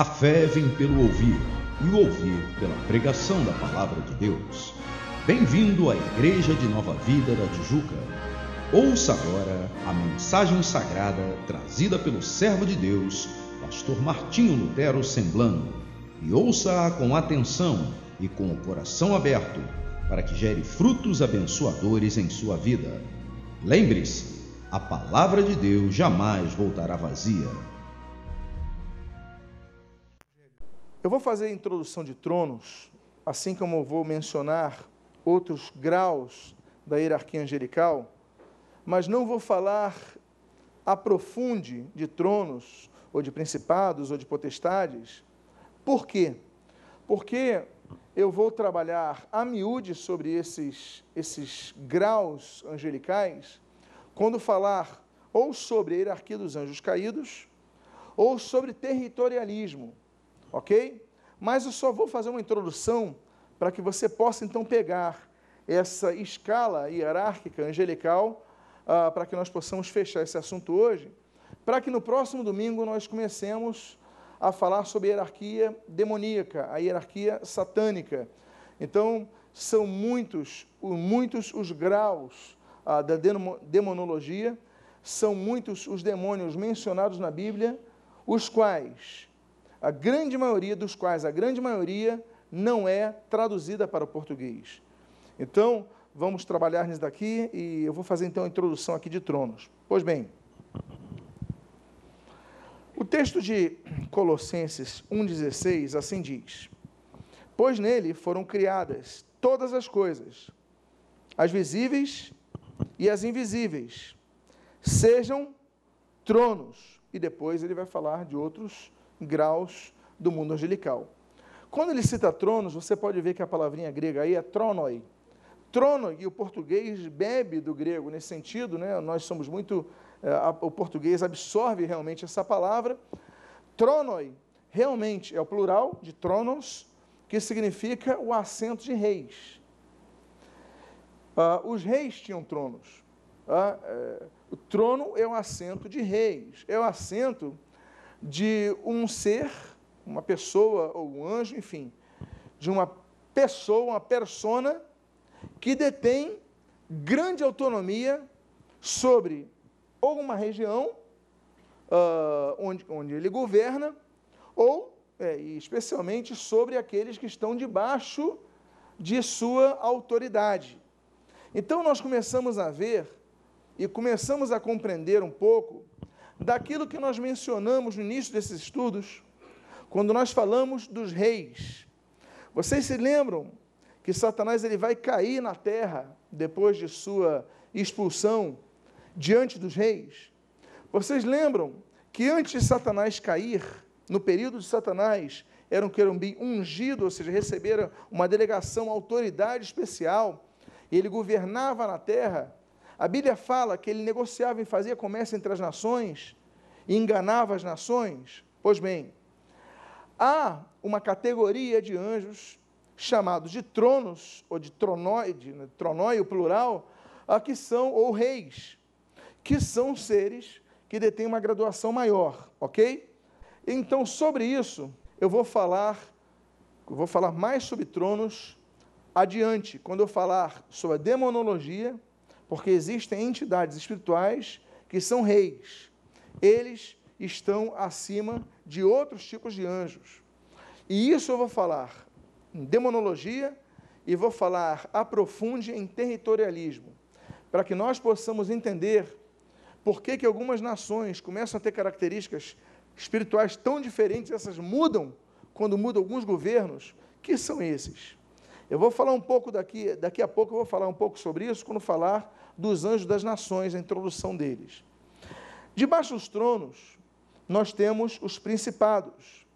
A fé vem pelo ouvir, e o ouvir pela pregação da palavra de Deus. Bem-vindo à Igreja de Nova Vida da Tijuca. Ouça agora a mensagem sagrada trazida pelo servo de Deus, pastor Martinho Lutero Semblano, e ouça-a com atenção e com o coração aberto, para que gere frutos abençoadores em sua vida. Lembre-se, a palavra de Deus jamais voltará vazia. Eu vou fazer a introdução de tronos, assim como eu vou mencionar outros graus da hierarquia angelical, mas não vou falar aprofunde de tronos, ou de principados, ou de potestades. Por quê? Porque eu vou trabalhar a miúde sobre esses, esses graus angelicais, quando falar ou sobre a hierarquia dos anjos caídos, ou sobre territorialismo ok? Mas eu só vou fazer uma introdução para que você possa então pegar essa escala hierárquica angelical, uh, para que nós possamos fechar esse assunto hoje, para que no próximo domingo nós comecemos a falar sobre a hierarquia demoníaca, a hierarquia satânica. Então, são muitos, muitos os graus uh, da demonologia, são muitos os demônios mencionados na Bíblia, os quais a grande maioria dos quais, a grande maioria, não é traduzida para o português. Então, vamos trabalhar nisso daqui e eu vou fazer então a introdução aqui de Tronos. Pois bem, o texto de Colossenses 1,16 assim diz: Pois nele foram criadas todas as coisas, as visíveis e as invisíveis, sejam tronos. E depois ele vai falar de outros graus do mundo angelical. Quando ele cita tronos, você pode ver que a palavrinha grega aí é tronoi. Trono, e o português bebe do grego nesse sentido, né? nós somos muito. Eh, o português absorve realmente essa palavra. Tronoi, realmente, é o plural de tronos, que significa o assento de reis. Ah, os reis tinham tronos. Ah, é, o trono é o assento de reis, é o assento de um ser, uma pessoa ou um anjo, enfim, de uma pessoa, uma persona que detém grande autonomia sobre ou uma região uh, onde, onde ele governa, ou, é, especialmente, sobre aqueles que estão debaixo de sua autoridade. Então, nós começamos a ver e começamos a compreender um pouco daquilo que nós mencionamos no início desses estudos, quando nós falamos dos reis. Vocês se lembram que Satanás ele vai cair na terra depois de sua expulsão diante dos reis? Vocês lembram que antes de Satanás cair, no período de Satanás, era um querubim ungido, ou seja, recebera uma delegação, uma autoridade especial, e ele governava na terra a Bíblia fala que ele negociava e fazia comércio entre as nações e enganava as nações. Pois bem, há uma categoria de anjos chamados de tronos, ou de tronoide, né, o plural, que são, ou reis, que são seres que detêm uma graduação maior, ok? Então, sobre isso, eu vou falar, eu vou falar mais sobre tronos adiante, quando eu falar sobre a demonologia, porque existem entidades espirituais que são reis. Eles estão acima de outros tipos de anjos. E isso eu vou falar em demonologia e vou falar aprofunde em territorialismo, para que nós possamos entender por que, que algumas nações começam a ter características espirituais tão diferentes, essas mudam quando mudam alguns governos, que são esses? Eu vou falar um pouco daqui, daqui a pouco eu vou falar um pouco sobre isso quando falar dos anjos das nações, a introdução deles. Debaixo dos tronos, nós temos os principados.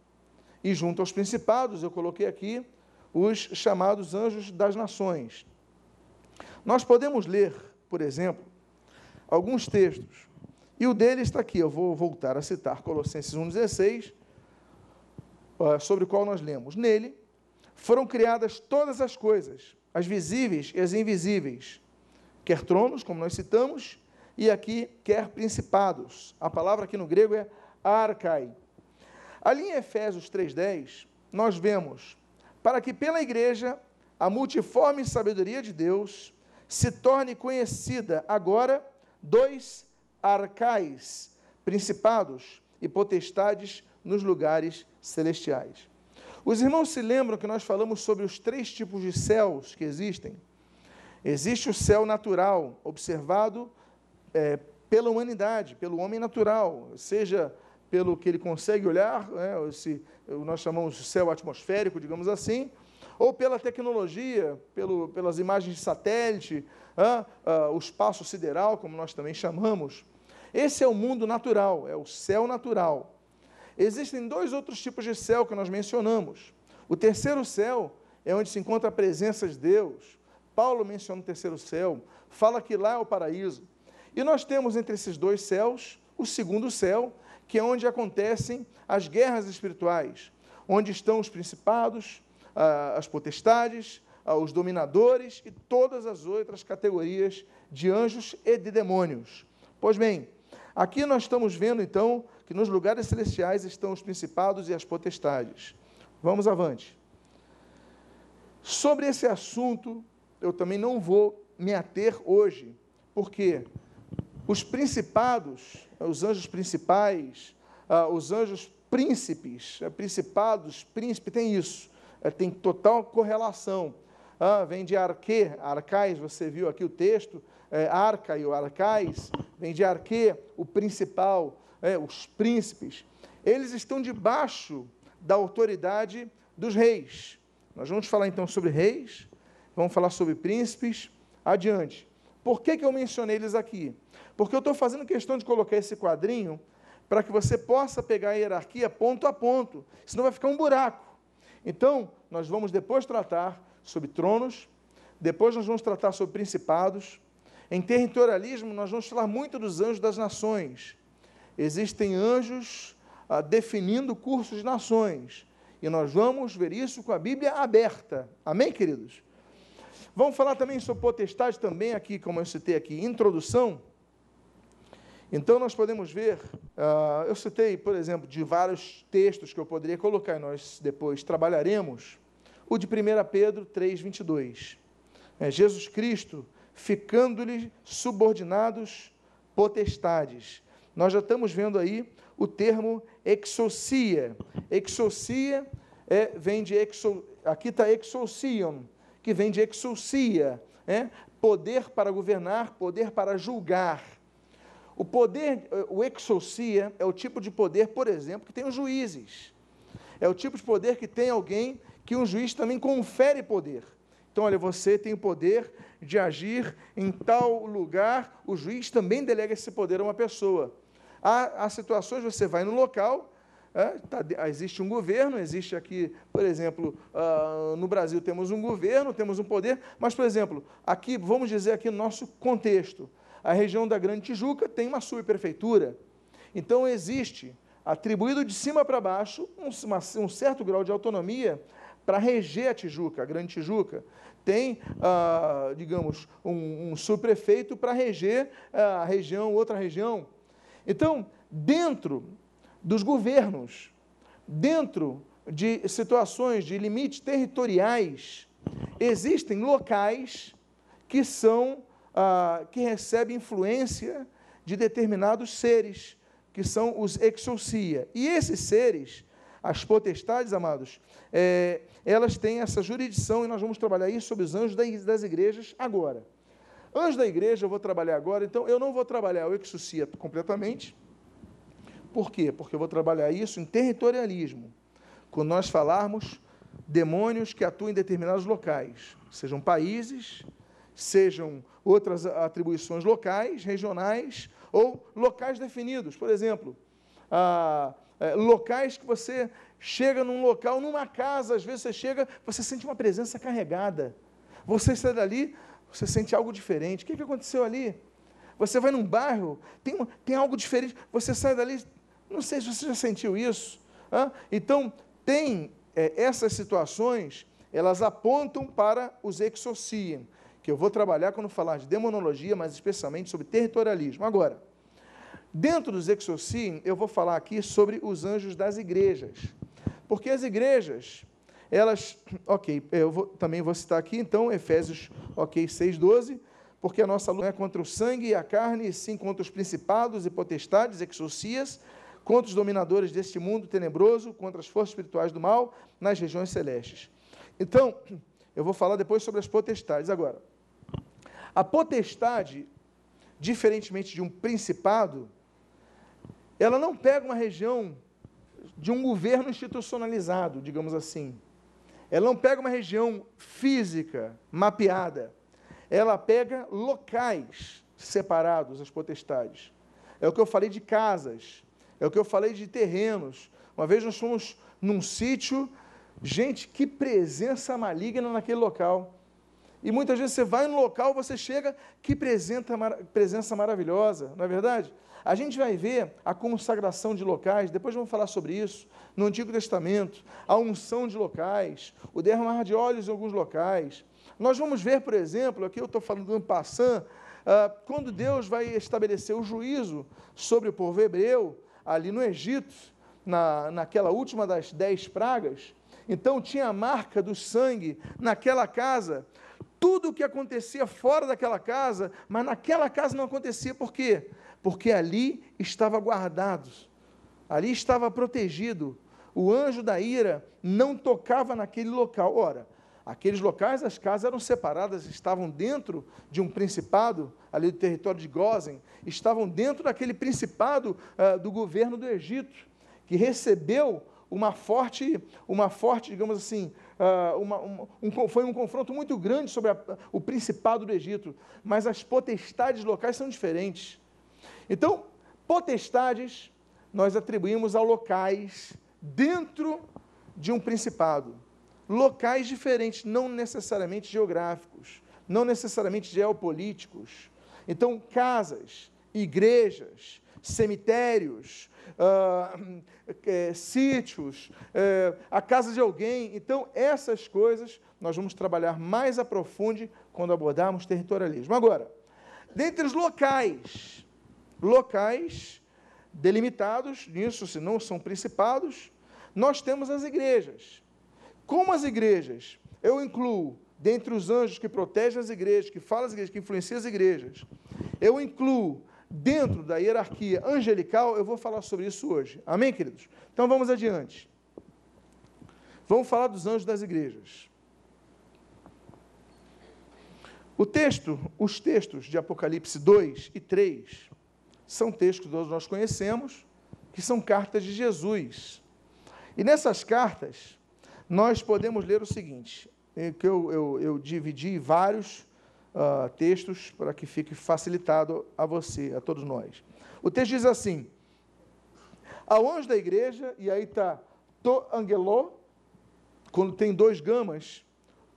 E junto aos principados, eu coloquei aqui os chamados anjos das nações. Nós podemos ler, por exemplo, alguns textos. E o dele está aqui, eu vou voltar a citar Colossenses 1,16, ah, sobre o qual nós lemos. Nele foram criadas todas as coisas, as visíveis e as invisíveis, quer tronos, como nós citamos, e aqui quer principados. A palavra aqui no grego é arcai. Ali em Efésios 3,10, nós vemos, para que pela igreja a multiforme sabedoria de Deus se torne conhecida agora dois arcais, principados e potestades nos lugares celestiais. Os irmãos se lembram que nós falamos sobre os três tipos de céus que existem? Existe o céu natural, observado é, pela humanidade, pelo homem natural, seja pelo que ele consegue olhar, né, esse, nós chamamos de céu atmosférico, digamos assim, ou pela tecnologia, pelo, pelas imagens de satélite, o espaço sideral, como nós também chamamos. Esse é o mundo natural, é o céu natural. Existem dois outros tipos de céu que nós mencionamos. O terceiro céu é onde se encontra a presença de Deus. Paulo menciona o terceiro céu, fala que lá é o paraíso. E nós temos entre esses dois céus o segundo céu, que é onde acontecem as guerras espirituais, onde estão os principados, as potestades, os dominadores e todas as outras categorias de anjos e de demônios. Pois bem, aqui nós estamos vendo então que nos lugares celestiais estão os principados e as potestades. Vamos avante. Sobre esse assunto, eu também não vou me ater hoje, porque os principados, os anjos principais, ah, os anjos príncipes, eh, principados, príncipe, tem isso, eh, tem total correlação. Ah, vem de arque, arcais, você viu aqui o texto, arca e o arcais, vem de arque, o principal, os príncipes. Eles estão debaixo da autoridade dos reis. Nós vamos falar então sobre reis, vamos falar sobre príncipes, adiante. Por que, que eu mencionei eles aqui? Porque eu estou fazendo questão de colocar esse quadrinho para que você possa pegar a hierarquia ponto a ponto, senão vai ficar um buraco. Então, nós vamos depois tratar sobre tronos, depois nós vamos tratar sobre principados. Em territorialismo, nós vamos falar muito dos anjos das nações. Existem anjos ah, definindo cursos de nações. E nós vamos ver isso com a Bíblia aberta. Amém, queridos? Vamos falar também sobre potestade, também aqui, como eu citei aqui, introdução. Então, nós podemos ver, uh, eu citei, por exemplo, de vários textos que eu poderia colocar, e nós depois trabalharemos, o de 1 Pedro 3, 22. É, Jesus Cristo ficando-lhe subordinados potestades. Nós já estamos vendo aí o termo exousia. Exousia é, vem de exo, aqui está exousion, que vem de exousia, é, poder para governar, poder para julgar. O poder, o exousia é o tipo de poder, por exemplo, que tem os juízes. É o tipo de poder que tem alguém que um juiz também confere poder. Então, olha, você tem o poder de agir em tal lugar, o juiz também delega esse poder a uma pessoa. Há, há situações, você vai no local, é, tá, existe um governo, existe aqui, por exemplo, uh, no Brasil temos um governo, temos um poder, mas, por exemplo, aqui, vamos dizer aqui no nosso contexto, a região da Grande Tijuca tem uma subprefeitura. Então, existe, atribuído de cima para baixo, um, uma, um certo grau de autonomia para reger a Tijuca, a Grande Tijuca. Tem, ah, digamos, um, um subprefeito para reger ah, a região, outra região. Então, dentro dos governos, dentro de situações de limites territoriais, existem locais que são ah, que recebe influência de determinados seres, que são os exousia. E esses seres, as potestades, amados, é, elas têm essa jurisdição, e nós vamos trabalhar isso sobre os anjos das igrejas agora. Anjos da igreja eu vou trabalhar agora, então eu não vou trabalhar o exousia completamente. Por quê? Porque eu vou trabalhar isso em territorialismo. Quando nós falarmos demônios que atuam em determinados locais, sejam países, sejam outras atribuições locais, regionais ou locais definidos. Por exemplo, ah, é, locais que você chega num local, numa casa, às vezes você chega, você sente uma presença carregada. Você sai dali, você sente algo diferente. O que, que aconteceu ali? Você vai num bairro, tem, tem algo diferente, você sai dali, não sei se você já sentiu isso. Ah? Então, tem é, essas situações, elas apontam para os exorciam que eu vou trabalhar quando falar de demonologia, mas especialmente sobre territorialismo. Agora, Dentro dos exorcismos, eu vou falar aqui sobre os anjos das igrejas. Porque as igrejas, elas, ok, eu vou, também vou citar aqui, então, Efésios, ok, 6,12, porque a nossa luta não é contra o sangue e a carne, e sim contra os principados e potestades, exorcias, contra os dominadores deste mundo tenebroso, contra as forças espirituais do mal nas regiões celestes. Então, eu vou falar depois sobre as potestades. Agora, a potestade, diferentemente de um principado, ela não pega uma região de um governo institucionalizado, digamos assim. Ela não pega uma região física, mapeada. Ela pega locais separados, as potestades. É o que eu falei de casas, é o que eu falei de terrenos. Uma vez nós fomos num sítio, gente, que presença maligna naquele local. E muitas vezes você vai no local, você chega, que presença, presença maravilhosa, não é verdade? A gente vai ver a consagração de locais, depois vamos falar sobre isso, no Antigo Testamento, a unção de locais, o derramar de óleos em alguns locais. Nós vamos ver, por exemplo, aqui eu estou falando do Ampassan, uh, quando Deus vai estabelecer o juízo sobre o povo hebreu, ali no Egito, na, naquela última das dez pragas, então tinha a marca do sangue naquela casa, tudo o que acontecia fora daquela casa, mas naquela casa não acontecia, por quê? porque ali estava guardado, ali estava protegido. O anjo da ira não tocava naquele local. Ora, aqueles locais, as casas eram separadas, estavam dentro de um principado, ali do território de Gozen, estavam dentro daquele principado uh, do governo do Egito, que recebeu uma forte, uma forte, digamos assim, uh, uma, uma, um, foi um confronto muito grande sobre a, o principado do Egito, mas as potestades locais são diferentes. Então, potestades nós atribuímos a locais dentro de um principado. Locais diferentes, não necessariamente geográficos, não necessariamente geopolíticos. Então, casas, igrejas, cemitérios, uh, é, sítios, é, a casa de alguém. Então, essas coisas nós vamos trabalhar mais a profundo quando abordarmos territorialismo. Agora, dentre os locais locais delimitados, nisso, se não são principados, nós temos as igrejas. Como as igrejas? Eu incluo, dentre os anjos que protegem as igrejas, que falam as igrejas, que influenciam as igrejas, eu incluo dentro da hierarquia angelical, eu vou falar sobre isso hoje. Amém, queridos? Então vamos adiante. Vamos falar dos anjos das igrejas. O texto, os textos de Apocalipse 2 e 3, são textos que todos nós conhecemos, que são cartas de Jesus. E nessas cartas, nós podemos ler o seguinte, que eu, eu, eu dividi vários uh, textos para que fique facilitado a você, a todos nós. O texto diz assim, ao anjo da igreja, e aí está to angelô, quando tem dois gamas,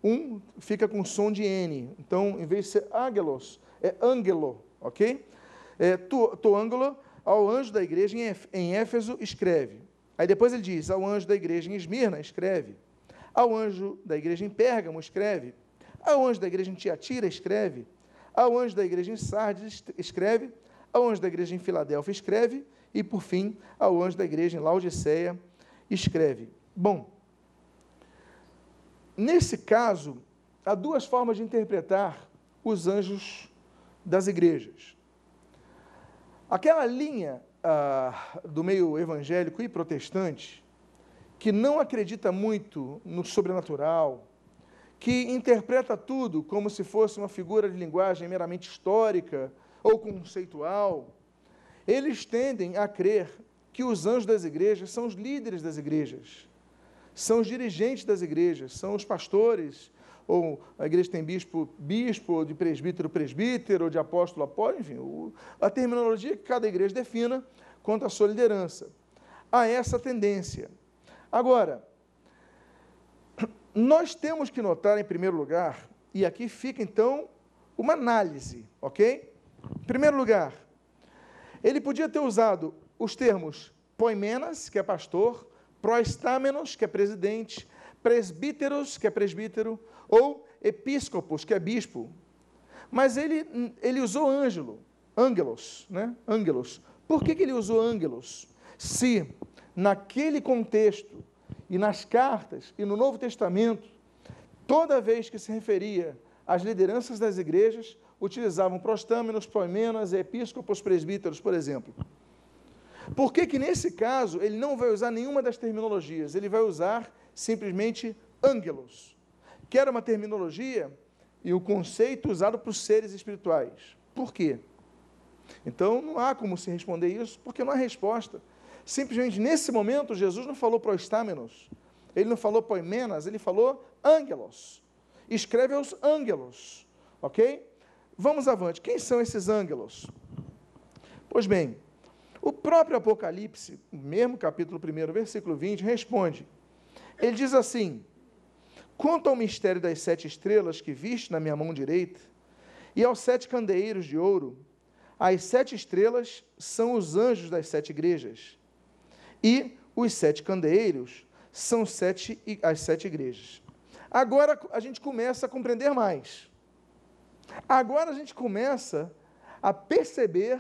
um fica com som de N. Então, em vez de ser angelos, é angelo, ok? é, Toângelo, ao anjo da igreja em Éfeso, escreve. Aí depois ele diz, ao anjo da igreja em Esmirna, escreve. Ao anjo da igreja em Pérgamo, escreve. Ao anjo da igreja em Tiatira, escreve. Ao anjo da igreja em Sardes, escreve. Ao anjo da igreja em Filadélfia, escreve. E, por fim, ao anjo da igreja em Laodiceia, escreve. Bom, nesse caso, há duas formas de interpretar os anjos das igrejas. Aquela linha ah, do meio evangélico e protestante, que não acredita muito no sobrenatural, que interpreta tudo como se fosse uma figura de linguagem meramente histórica ou conceitual, eles tendem a crer que os anjos das igrejas são os líderes das igrejas, são os dirigentes das igrejas, são os pastores, ou a igreja tem bispo, bispo, ou de presbítero, presbítero, ou de apóstolo, apóstolo, enfim, o, a terminologia que cada igreja defina quanto à sua liderança. Há essa tendência. Agora, nós temos que notar, em primeiro lugar, e aqui fica então uma análise, ok? Em primeiro lugar, ele podia ter usado os termos poimenas, que é pastor, proestámenos, que é presidente, presbíteros, que é presbítero, ou episcopos, que é bispo. Mas ele, ele usou ângelo, ângelos, né? Ângelos, Por que, que ele usou ângelos? Se naquele contexto e nas cartas e no Novo Testamento, toda vez que se referia às lideranças das igrejas, utilizavam prostâmenos, poimenas, episcopos, presbíteros, por exemplo. Por que, que nesse caso ele não vai usar nenhuma das terminologias? Ele vai usar simplesmente ângelos, que era uma terminologia e o conceito usado para os seres espirituais. Por quê? Então não há como se responder isso, porque não há resposta. Simplesmente nesse momento Jesus não falou proestâmenos, ele não falou poimenas, ele falou ângelos. Escreve aos ângelos, ok? Vamos avante. Quem são esses ângelos? Pois bem, o próprio Apocalipse, mesmo capítulo 1, versículo 20, responde. Ele diz assim: Quanto ao mistério das sete estrelas que viste na minha mão direita, e aos sete candeeiros de ouro, as sete estrelas são os anjos das sete igrejas, e os sete candeeiros são sete, as sete igrejas. Agora a gente começa a compreender mais. Agora a gente começa a perceber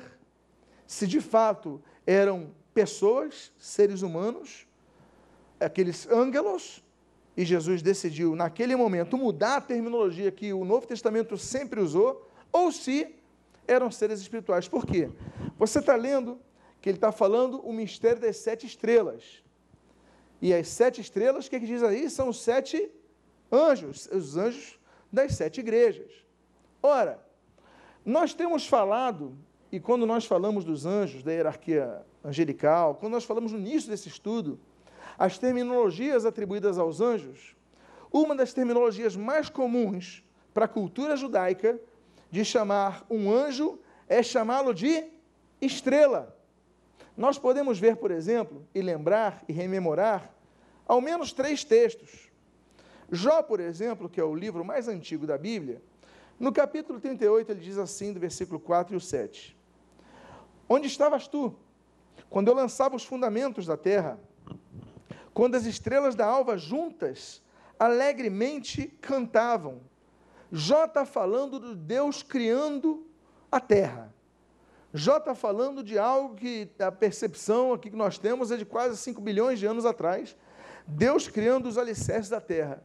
se de fato eram pessoas, seres humanos, aqueles ângelos, e Jesus decidiu, naquele momento, mudar a terminologia que o Novo Testamento sempre usou, ou se eram seres espirituais. Por quê? Você está lendo que ele está falando o mistério das sete estrelas. E as sete estrelas, o que, é que diz aí? São os sete anjos, os anjos das sete igrejas. Ora, nós temos falado e quando nós falamos dos anjos, da hierarquia angelical, quando nós falamos no início desse estudo, as terminologias atribuídas aos anjos, uma das terminologias mais comuns para a cultura judaica de chamar um anjo é chamá-lo de estrela. Nós podemos ver, por exemplo, e lembrar e rememorar ao menos três textos. Jó, por exemplo, que é o livro mais antigo da Bíblia, no capítulo 38 ele diz assim, do versículo 4 e o 7. Onde estavas tu? Quando eu lançava os fundamentos da terra, quando as estrelas da alva juntas alegremente cantavam. Jó está falando de Deus criando a terra. Jó está falando de algo que a percepção aqui que nós temos é de quase 5 bilhões de anos atrás. Deus criando os alicerces da terra.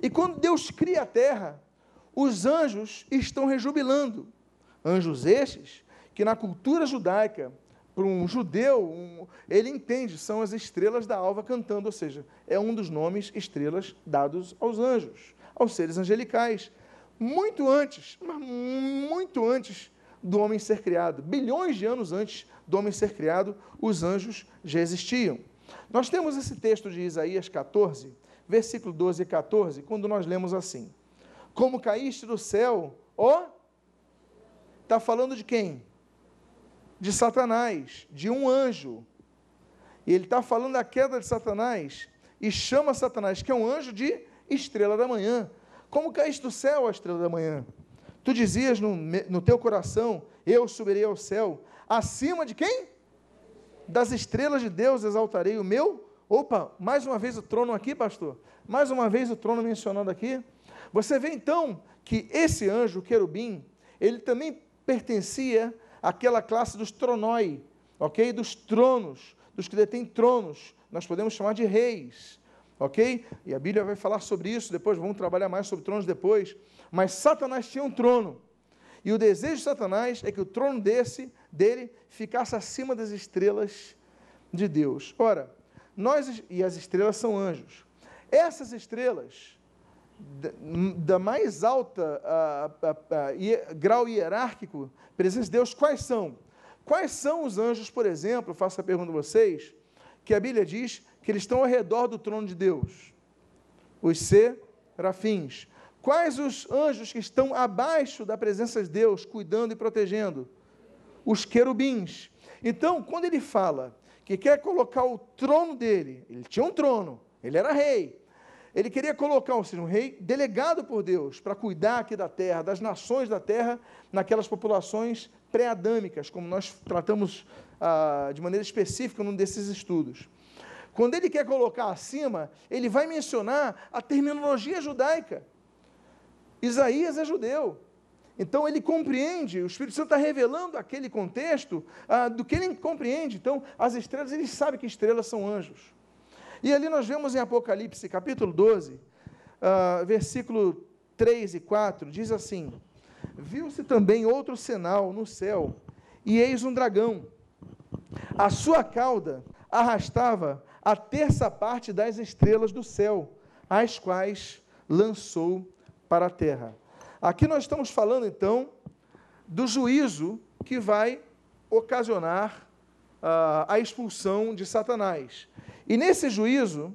E quando Deus cria a terra, os anjos estão rejubilando. Anjos estes que na cultura judaica, para um judeu, um, ele entende, são as estrelas da alva cantando, ou seja, é um dos nomes estrelas dados aos anjos, aos seres angelicais. Muito antes, muito antes do homem ser criado, bilhões de anos antes do homem ser criado, os anjos já existiam. Nós temos esse texto de Isaías 14, versículo 12 e 14, quando nós lemos assim: Como caíste do céu, ó. Está falando de quem? De Satanás, de um anjo. E ele está falando da queda de Satanás e chama Satanás, que é um anjo, de estrela da manhã. Como caíste do céu a estrela da manhã? Tu dizias no, no teu coração: Eu subirei ao céu, acima de quem? Das estrelas de Deus exaltarei o meu. Opa, mais uma vez o trono aqui, pastor. Mais uma vez o trono mencionado aqui. Você vê então que esse anjo, querubim, ele também pertencia aquela classe dos tronoi, ok? Dos tronos, dos que detêm tronos. Nós podemos chamar de reis, ok? E a Bíblia vai falar sobre isso depois, vamos trabalhar mais sobre tronos depois. Mas Satanás tinha um trono. E o desejo de Satanás é que o trono desse, dele ficasse acima das estrelas de Deus. Ora, nós e as estrelas são anjos. Essas estrelas da mais alta a, a, a, grau hierárquico, presença de Deus, quais são? Quais são os anjos, por exemplo, faço a pergunta a vocês, que a Bíblia diz que eles estão ao redor do trono de Deus? Os serafins. Quais os anjos que estão abaixo da presença de Deus, cuidando e protegendo? Os querubins. Então, quando ele fala que quer colocar o trono dele, ele tinha um trono, ele era rei, ele queria colocar um rei delegado por Deus para cuidar aqui da terra, das nações da terra, naquelas populações pré-adâmicas, como nós tratamos ah, de maneira específica num desses estudos. Quando ele quer colocar acima, ele vai mencionar a terminologia judaica. Isaías é judeu. Então ele compreende, o Espírito Santo está revelando aquele contexto ah, do que ele compreende. Então, as estrelas, ele sabe que estrelas são anjos. E ali nós vemos em Apocalipse, capítulo 12, ah, versículo 3 e 4, diz assim: Viu-se também outro sinal no céu, e eis um dragão. A sua cauda arrastava a terça parte das estrelas do céu, as quais lançou para a terra. Aqui nós estamos falando, então, do juízo que vai ocasionar uh, a expulsão de Satanás. E nesse juízo,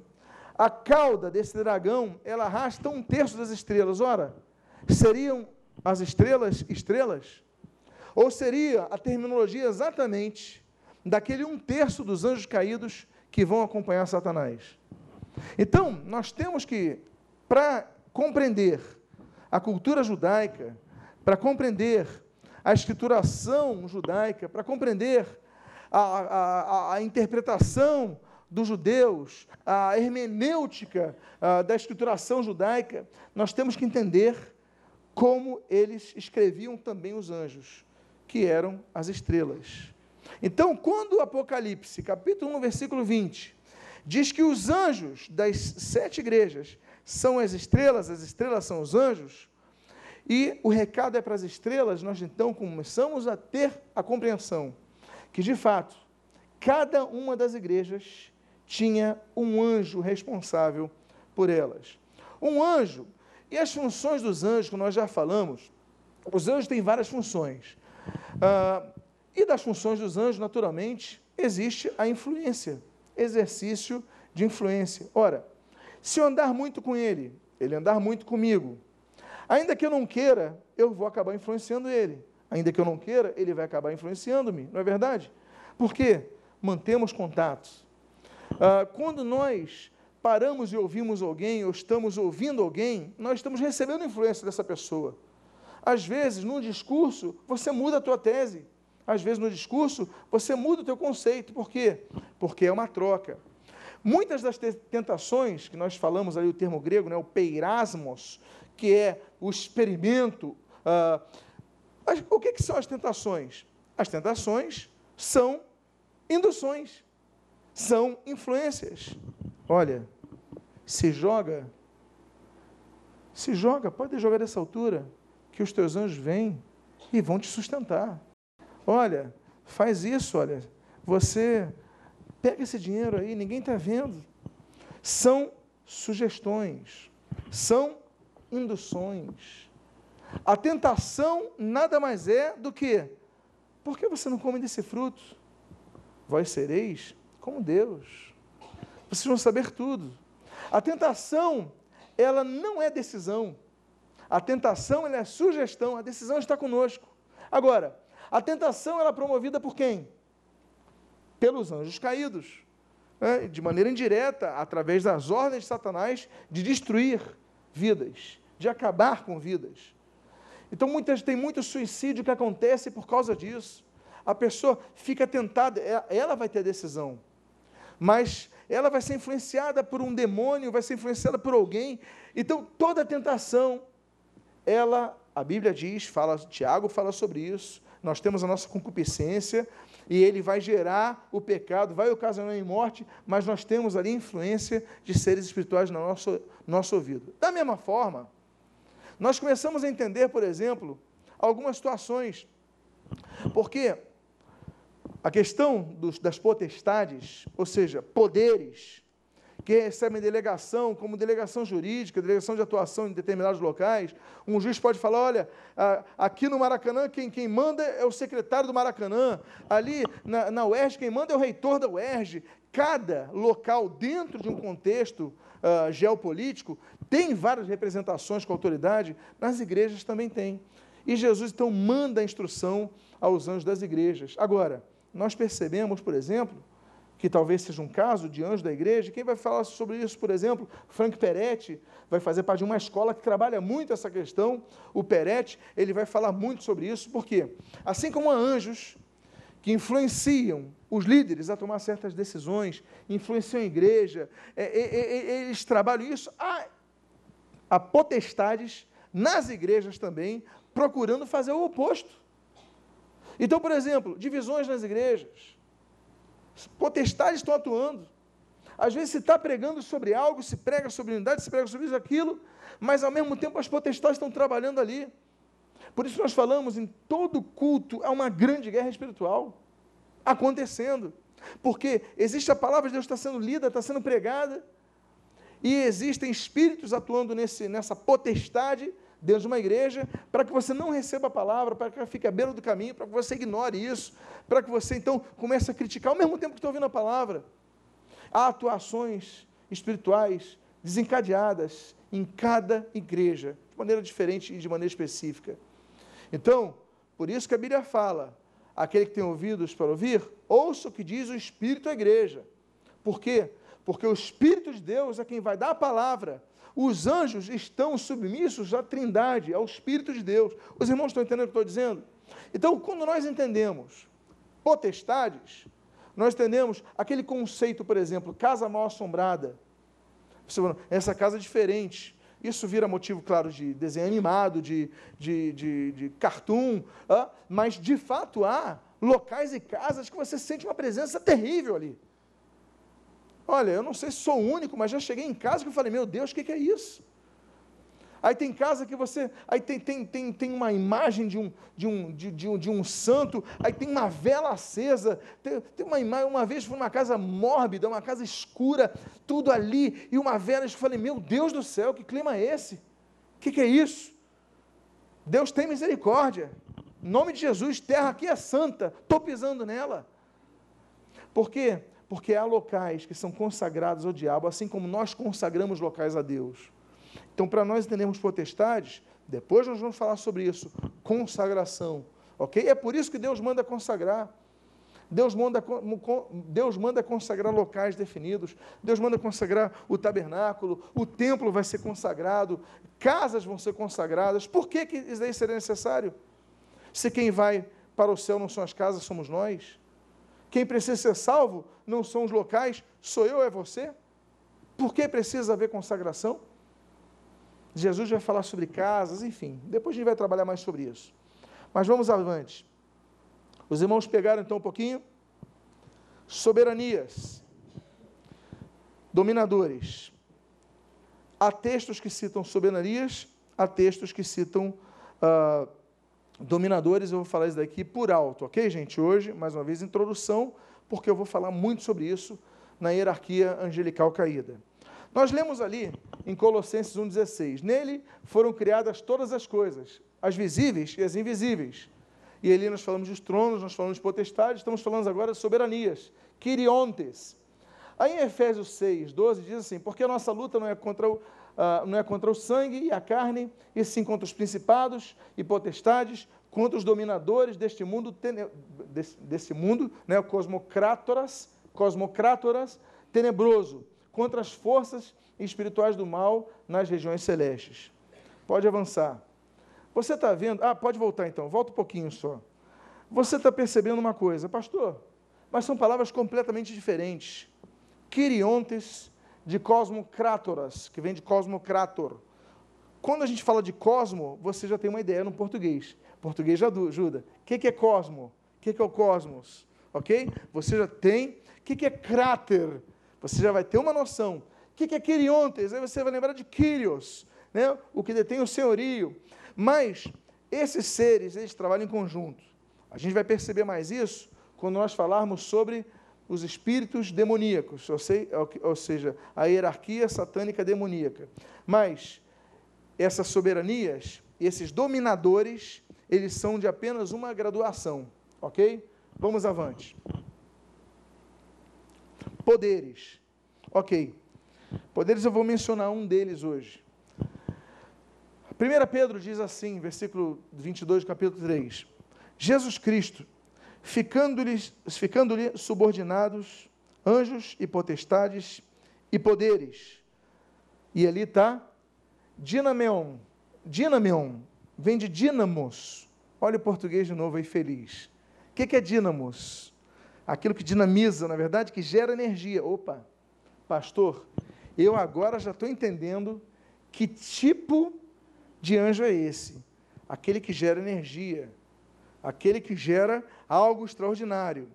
a cauda desse dragão, ela arrasta um terço das estrelas. Ora, seriam as estrelas estrelas? Ou seria a terminologia exatamente daquele um terço dos anjos caídos que vão acompanhar Satanás? Então, nós temos que, para compreender a cultura judaica, para compreender a escrituração judaica, para compreender a, a, a, interpretação dos judeus, a hermenêutica a, da escrituração judaica, nós temos que entender como eles escreviam também os anjos, que eram as estrelas. Então, quando o Apocalipse, capítulo 1, versículo 20, diz que os anjos das sete igrejas são as estrelas, as estrelas são os anjos, e o recado é para as estrelas, nós então começamos a ter a compreensão que, de fato, cada uma das igrejas tinha um anjo responsável por elas. Um anjo, e as funções dos anjos, que nós já falamos, os anjos têm várias funções. Ah, e das funções dos anjos, naturalmente, existe a influência, exercício de influência. Ora, se eu andar muito com ele, ele andar muito comigo, ainda que eu não queira, eu vou acabar influenciando ele. Ainda que eu não queira, ele vai acabar influenciando-me, não é verdade? Por quê? Mantemos contatos. Ah, quando nós paramos e ouvimos alguém, ou estamos ouvindo alguém, nós estamos recebendo influência dessa pessoa. Às vezes, num discurso, você muda a tua tese. Às vezes, no discurso, você muda o teu conceito. Por quê? Porque é uma troca. Muitas das tentações, que nós falamos ali o termo grego, né, o peirasmos, que é o experimento. Uh, o que, que são as tentações? As tentações são induções, são influências. Olha, se joga, se joga, pode jogar dessa altura, que os teus anjos vêm e vão te sustentar. Olha, faz isso, olha, você Pega esse dinheiro aí, ninguém está vendo. São sugestões, são induções. A tentação nada mais é do que: por que você não come desse fruto? Vós sereis como Deus. Vão saber tudo. A tentação, ela não é decisão. A tentação, é sugestão. A decisão está conosco. Agora, a tentação, ela é promovida por quem? pelos anjos caídos, né? de maneira indireta, através das ordens de Satanás, de destruir vidas, de acabar com vidas. Então, muitas, tem muito suicídio que acontece por causa disso. A pessoa fica tentada, ela vai ter a decisão, mas ela vai ser influenciada por um demônio, vai ser influenciada por alguém. Então, toda tentação, ela, a Bíblia diz, fala, Tiago fala sobre isso. Nós temos a nossa concupiscência, e ele vai gerar o pecado, vai ocasionar em morte, mas nós temos ali influência de seres espirituais no nosso, nosso ouvido. Da mesma forma, nós começamos a entender, por exemplo, algumas situações, porque a questão dos, das potestades, ou seja, poderes, que recebem delegação, como delegação jurídica, delegação de atuação em determinados locais. Um juiz pode falar: olha, aqui no Maracanã, quem, quem manda é o secretário do Maracanã, ali na, na UERJ, quem manda é o reitor da UERJ. Cada local, dentro de um contexto uh, geopolítico, tem várias representações com autoridade, nas igrejas também tem. E Jesus, então, manda a instrução aos anjos das igrejas. Agora, nós percebemos, por exemplo, que talvez seja um caso de anjo da igreja. Quem vai falar sobre isso, por exemplo? Frank Peretti vai fazer parte de uma escola que trabalha muito essa questão. O Peretti, ele vai falar muito sobre isso, porque assim como há anjos que influenciam os líderes a tomar certas decisões, influenciam a igreja, é, é, é, eles trabalham isso, há, há potestades nas igrejas também procurando fazer o oposto. Então, por exemplo, divisões nas igrejas. Potestades estão atuando. Às vezes se está pregando sobre algo, se prega sobre unidade, se prega sobre isso, aquilo, mas ao mesmo tempo as potestades estão trabalhando ali. Por isso nós falamos em todo culto há uma grande guerra espiritual acontecendo. Porque existe a palavra de Deus está sendo lida, está sendo pregada, e existem espíritos atuando nesse, nessa potestade dentro de uma igreja, para que você não receba a palavra, para que ela fique à beira do caminho, para que você ignore isso, para que você então comece a criticar ao mesmo tempo que está ouvindo a palavra. Há atuações espirituais desencadeadas em cada igreja, de maneira diferente e de maneira específica. Então, por isso que a Bíblia fala: aquele que tem ouvidos para ouvir, ouça o que diz o Espírito à igreja. Por quê? Porque o Espírito de Deus é quem vai dar a palavra. Os anjos estão submissos à Trindade, ao Espírito de Deus. Os irmãos estão entendendo o que estou dizendo? Então, quando nós entendemos potestades, nós entendemos aquele conceito, por exemplo, casa mal assombrada. Essa casa é diferente. Isso vira motivo, claro, de desenho animado, de, de, de, de cartoon, mas de fato há locais e casas que você sente uma presença terrível ali. Olha, eu não sei se sou o único, mas já cheguei em casa que eu falei, meu Deus, o que, que é isso? Aí tem casa que você. Aí tem, tem, tem, tem uma imagem de um, de, um, de, de, um, de um santo, aí tem uma vela acesa. Tem, tem uma imagem, uma vez fui numa casa mórbida, uma casa escura, tudo ali, e uma vela. Eu falei, meu Deus do céu, que clima é esse? O que, que é isso? Deus tem misericórdia. Em nome de Jesus, terra aqui é santa, estou pisando nela. Por quê? Porque há locais que são consagrados ao diabo, assim como nós consagramos locais a Deus. Então, para nós entendermos potestades, depois nós vamos falar sobre isso, consagração, ok? É por isso que Deus manda consagrar. Deus manda, Deus manda consagrar locais definidos, Deus manda consagrar o tabernáculo, o templo vai ser consagrado, casas vão ser consagradas. Por que, que isso daí seria necessário? Se quem vai para o céu não são as casas, somos nós. Quem precisa ser salvo não são os locais, sou eu, é você. Por que precisa haver consagração? Jesus vai falar sobre casas, enfim. Depois a gente vai trabalhar mais sobre isso. Mas vamos avante. Os irmãos pegaram então um pouquinho. Soberanias. Dominadores. Há textos que citam soberanias, há textos que citam ah, dominadores. Eu vou falar isso daqui por alto, ok, gente? Hoje, mais uma vez, introdução, porque eu vou falar muito sobre isso na hierarquia angelical caída. Nós lemos ali em Colossenses 1,16: Nele foram criadas todas as coisas, as visíveis e as invisíveis. E ali nós falamos dos tronos, nós falamos de potestades, estamos falando agora de soberanias, quiriontes. Aí em Efésios 6, 12 diz assim: Porque a nossa luta não é contra o, uh, não é contra o sangue e a carne, e sim contra os principados e potestades, contra os dominadores deste mundo, desse, desse mundo, né, cosmocrátoras, cosmocrátoras tenebroso contra as forças espirituais do mal nas regiões celestes. Pode avançar. Você está vendo? Ah, pode voltar então, volta um pouquinho só. Você está percebendo uma coisa, pastor, mas são palavras completamente diferentes. Quiriontes de cosmocrátoras, que vem de cosmocrátor. Quando a gente fala de cosmo, você já tem uma ideia no português. português já ajuda. O que é cosmo? O que é o cosmos? Ok? Você já tem. O que é cráter? Você já vai ter uma noção. O que é Quiriontes? Aí você vai lembrar de Kyrios, né? o que detém o senhorio. Mas esses seres, eles trabalham em conjunto. A gente vai perceber mais isso quando nós falarmos sobre os espíritos demoníacos, ou seja, a hierarquia satânica demoníaca. Mas essas soberanias, esses dominadores, eles são de apenas uma graduação, ok? Vamos avante. Poderes. Ok. Poderes eu vou mencionar um deles hoje. 1 Pedro diz assim, versículo 22 do capítulo 3. Jesus Cristo, ficando-lhe ficando subordinados anjos e potestades e poderes. E ali está dinameon. Dinameon vem de dinamos. Olha o português de novo aí feliz. O que, que é dinamos? aquilo que dinamiza, na verdade, que gera energia. Opa, pastor, eu agora já estou entendendo que tipo de anjo é esse. aquele que gera energia, aquele que gera algo extraordinário.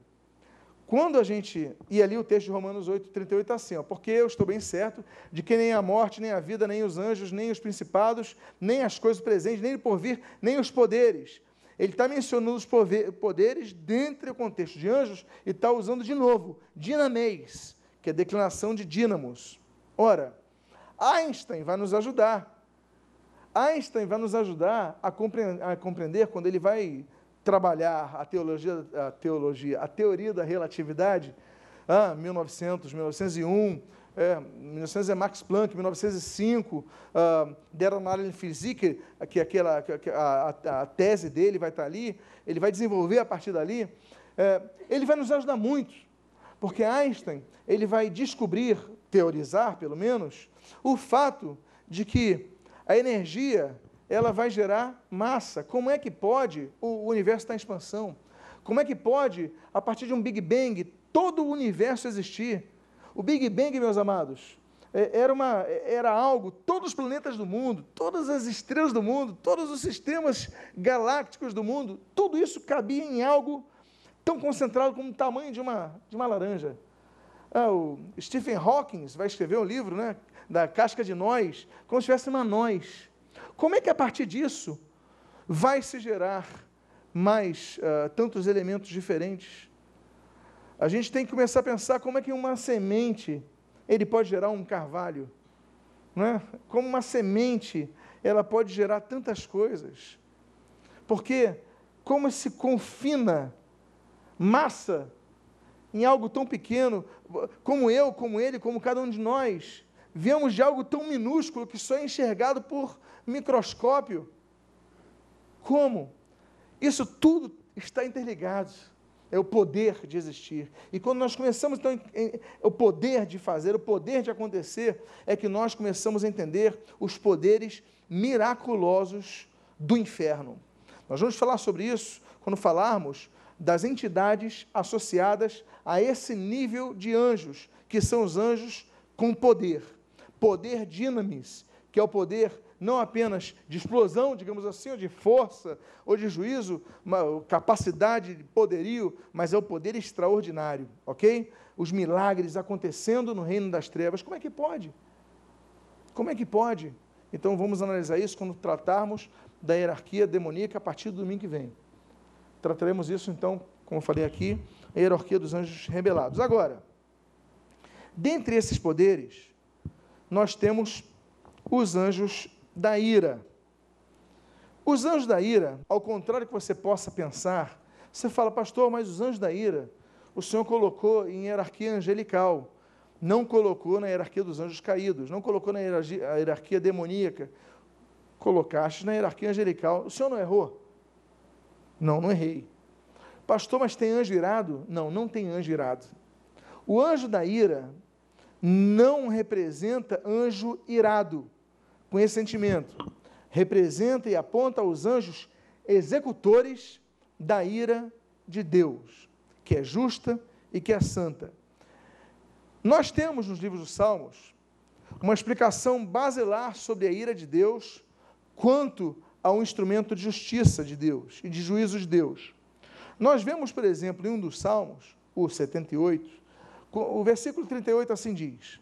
Quando a gente. E ali o texto de Romanos 8, 38 está assim: ó, porque eu estou bem certo de que nem a morte, nem a vida, nem os anjos, nem os principados, nem as coisas presentes, nem o porvir, nem os poderes. Ele está mencionando os poderes dentro do contexto de anjos e está usando de novo dinamês, que é declinação de dínamos. Ora, Einstein vai nos ajudar. Einstein vai nos ajudar a compreender quando ele vai trabalhar a teologia, a teologia, a teoria da relatividade, ah, 1900, 1901, é, 1900 é Max Planck, 1905, uh, Der Annalen Physik, que aquela, que a, a, a, tese dele vai estar ali, ele vai desenvolver a partir dali, é, ele vai nos ajudar muito, porque Einstein, ele vai descobrir, teorizar pelo menos, o fato de que a energia ela vai gerar massa. Como é que pode o universo estar em expansão? Como é que pode, a partir de um Big Bang, todo o universo existir? O Big Bang, meus amados, é, era, uma, era algo, todos os planetas do mundo, todas as estrelas do mundo, todos os sistemas galácticos do mundo, tudo isso cabia em algo tão concentrado como o tamanho de uma, de uma laranja. Ah, o Stephen Hawking vai escrever um livro né, da casca de nós, como se tivesse uma nós. Como é que a partir disso vai se gerar mais uh, tantos elementos diferentes? A gente tem que começar a pensar como é que uma semente ele pode gerar um carvalho, não é? Como uma semente ela pode gerar tantas coisas, porque como se confina massa em algo tão pequeno, como eu, como ele, como cada um de nós, vemos de algo tão minúsculo que só é enxergado por microscópio. Como? Isso tudo está interligado. É o poder de existir. E quando nós começamos, então, o poder de fazer, o poder de acontecer, é que nós começamos a entender os poderes miraculosos do inferno. Nós vamos falar sobre isso quando falarmos das entidades associadas a esse nível de anjos, que são os anjos com poder. Poder dinamis, que é o poder não apenas de explosão, digamos assim, ou de força, ou de juízo, uma capacidade de poderio, mas é o poder extraordinário, ok? Os milagres acontecendo no reino das trevas. Como é que pode? Como é que pode? Então vamos analisar isso quando tratarmos da hierarquia demoníaca a partir do domingo que vem. Trataremos isso então, como falei aqui, a hierarquia dos anjos rebelados. Agora, dentre esses poderes, nós temos os anjos da ira. Os anjos da ira, ao contrário que você possa pensar, você fala, pastor, mas os anjos da ira, o Senhor colocou em hierarquia angelical, não colocou na hierarquia dos anjos caídos, não colocou na hierarquia, hierarquia demoníaca, colocaste na hierarquia angelical. O Senhor não errou? Não, não errei. Pastor, mas tem anjo irado? Não, não tem anjo irado. O anjo da ira não representa anjo irado com esse sentimento. Representa e aponta aos anjos executores da ira de Deus, que é justa e que é santa. Nós temos nos livros dos Salmos uma explicação basilar sobre a ira de Deus quanto ao instrumento de justiça de Deus e de juízo de Deus. Nós vemos, por exemplo, em um dos Salmos, o 78, o versículo 38 assim diz: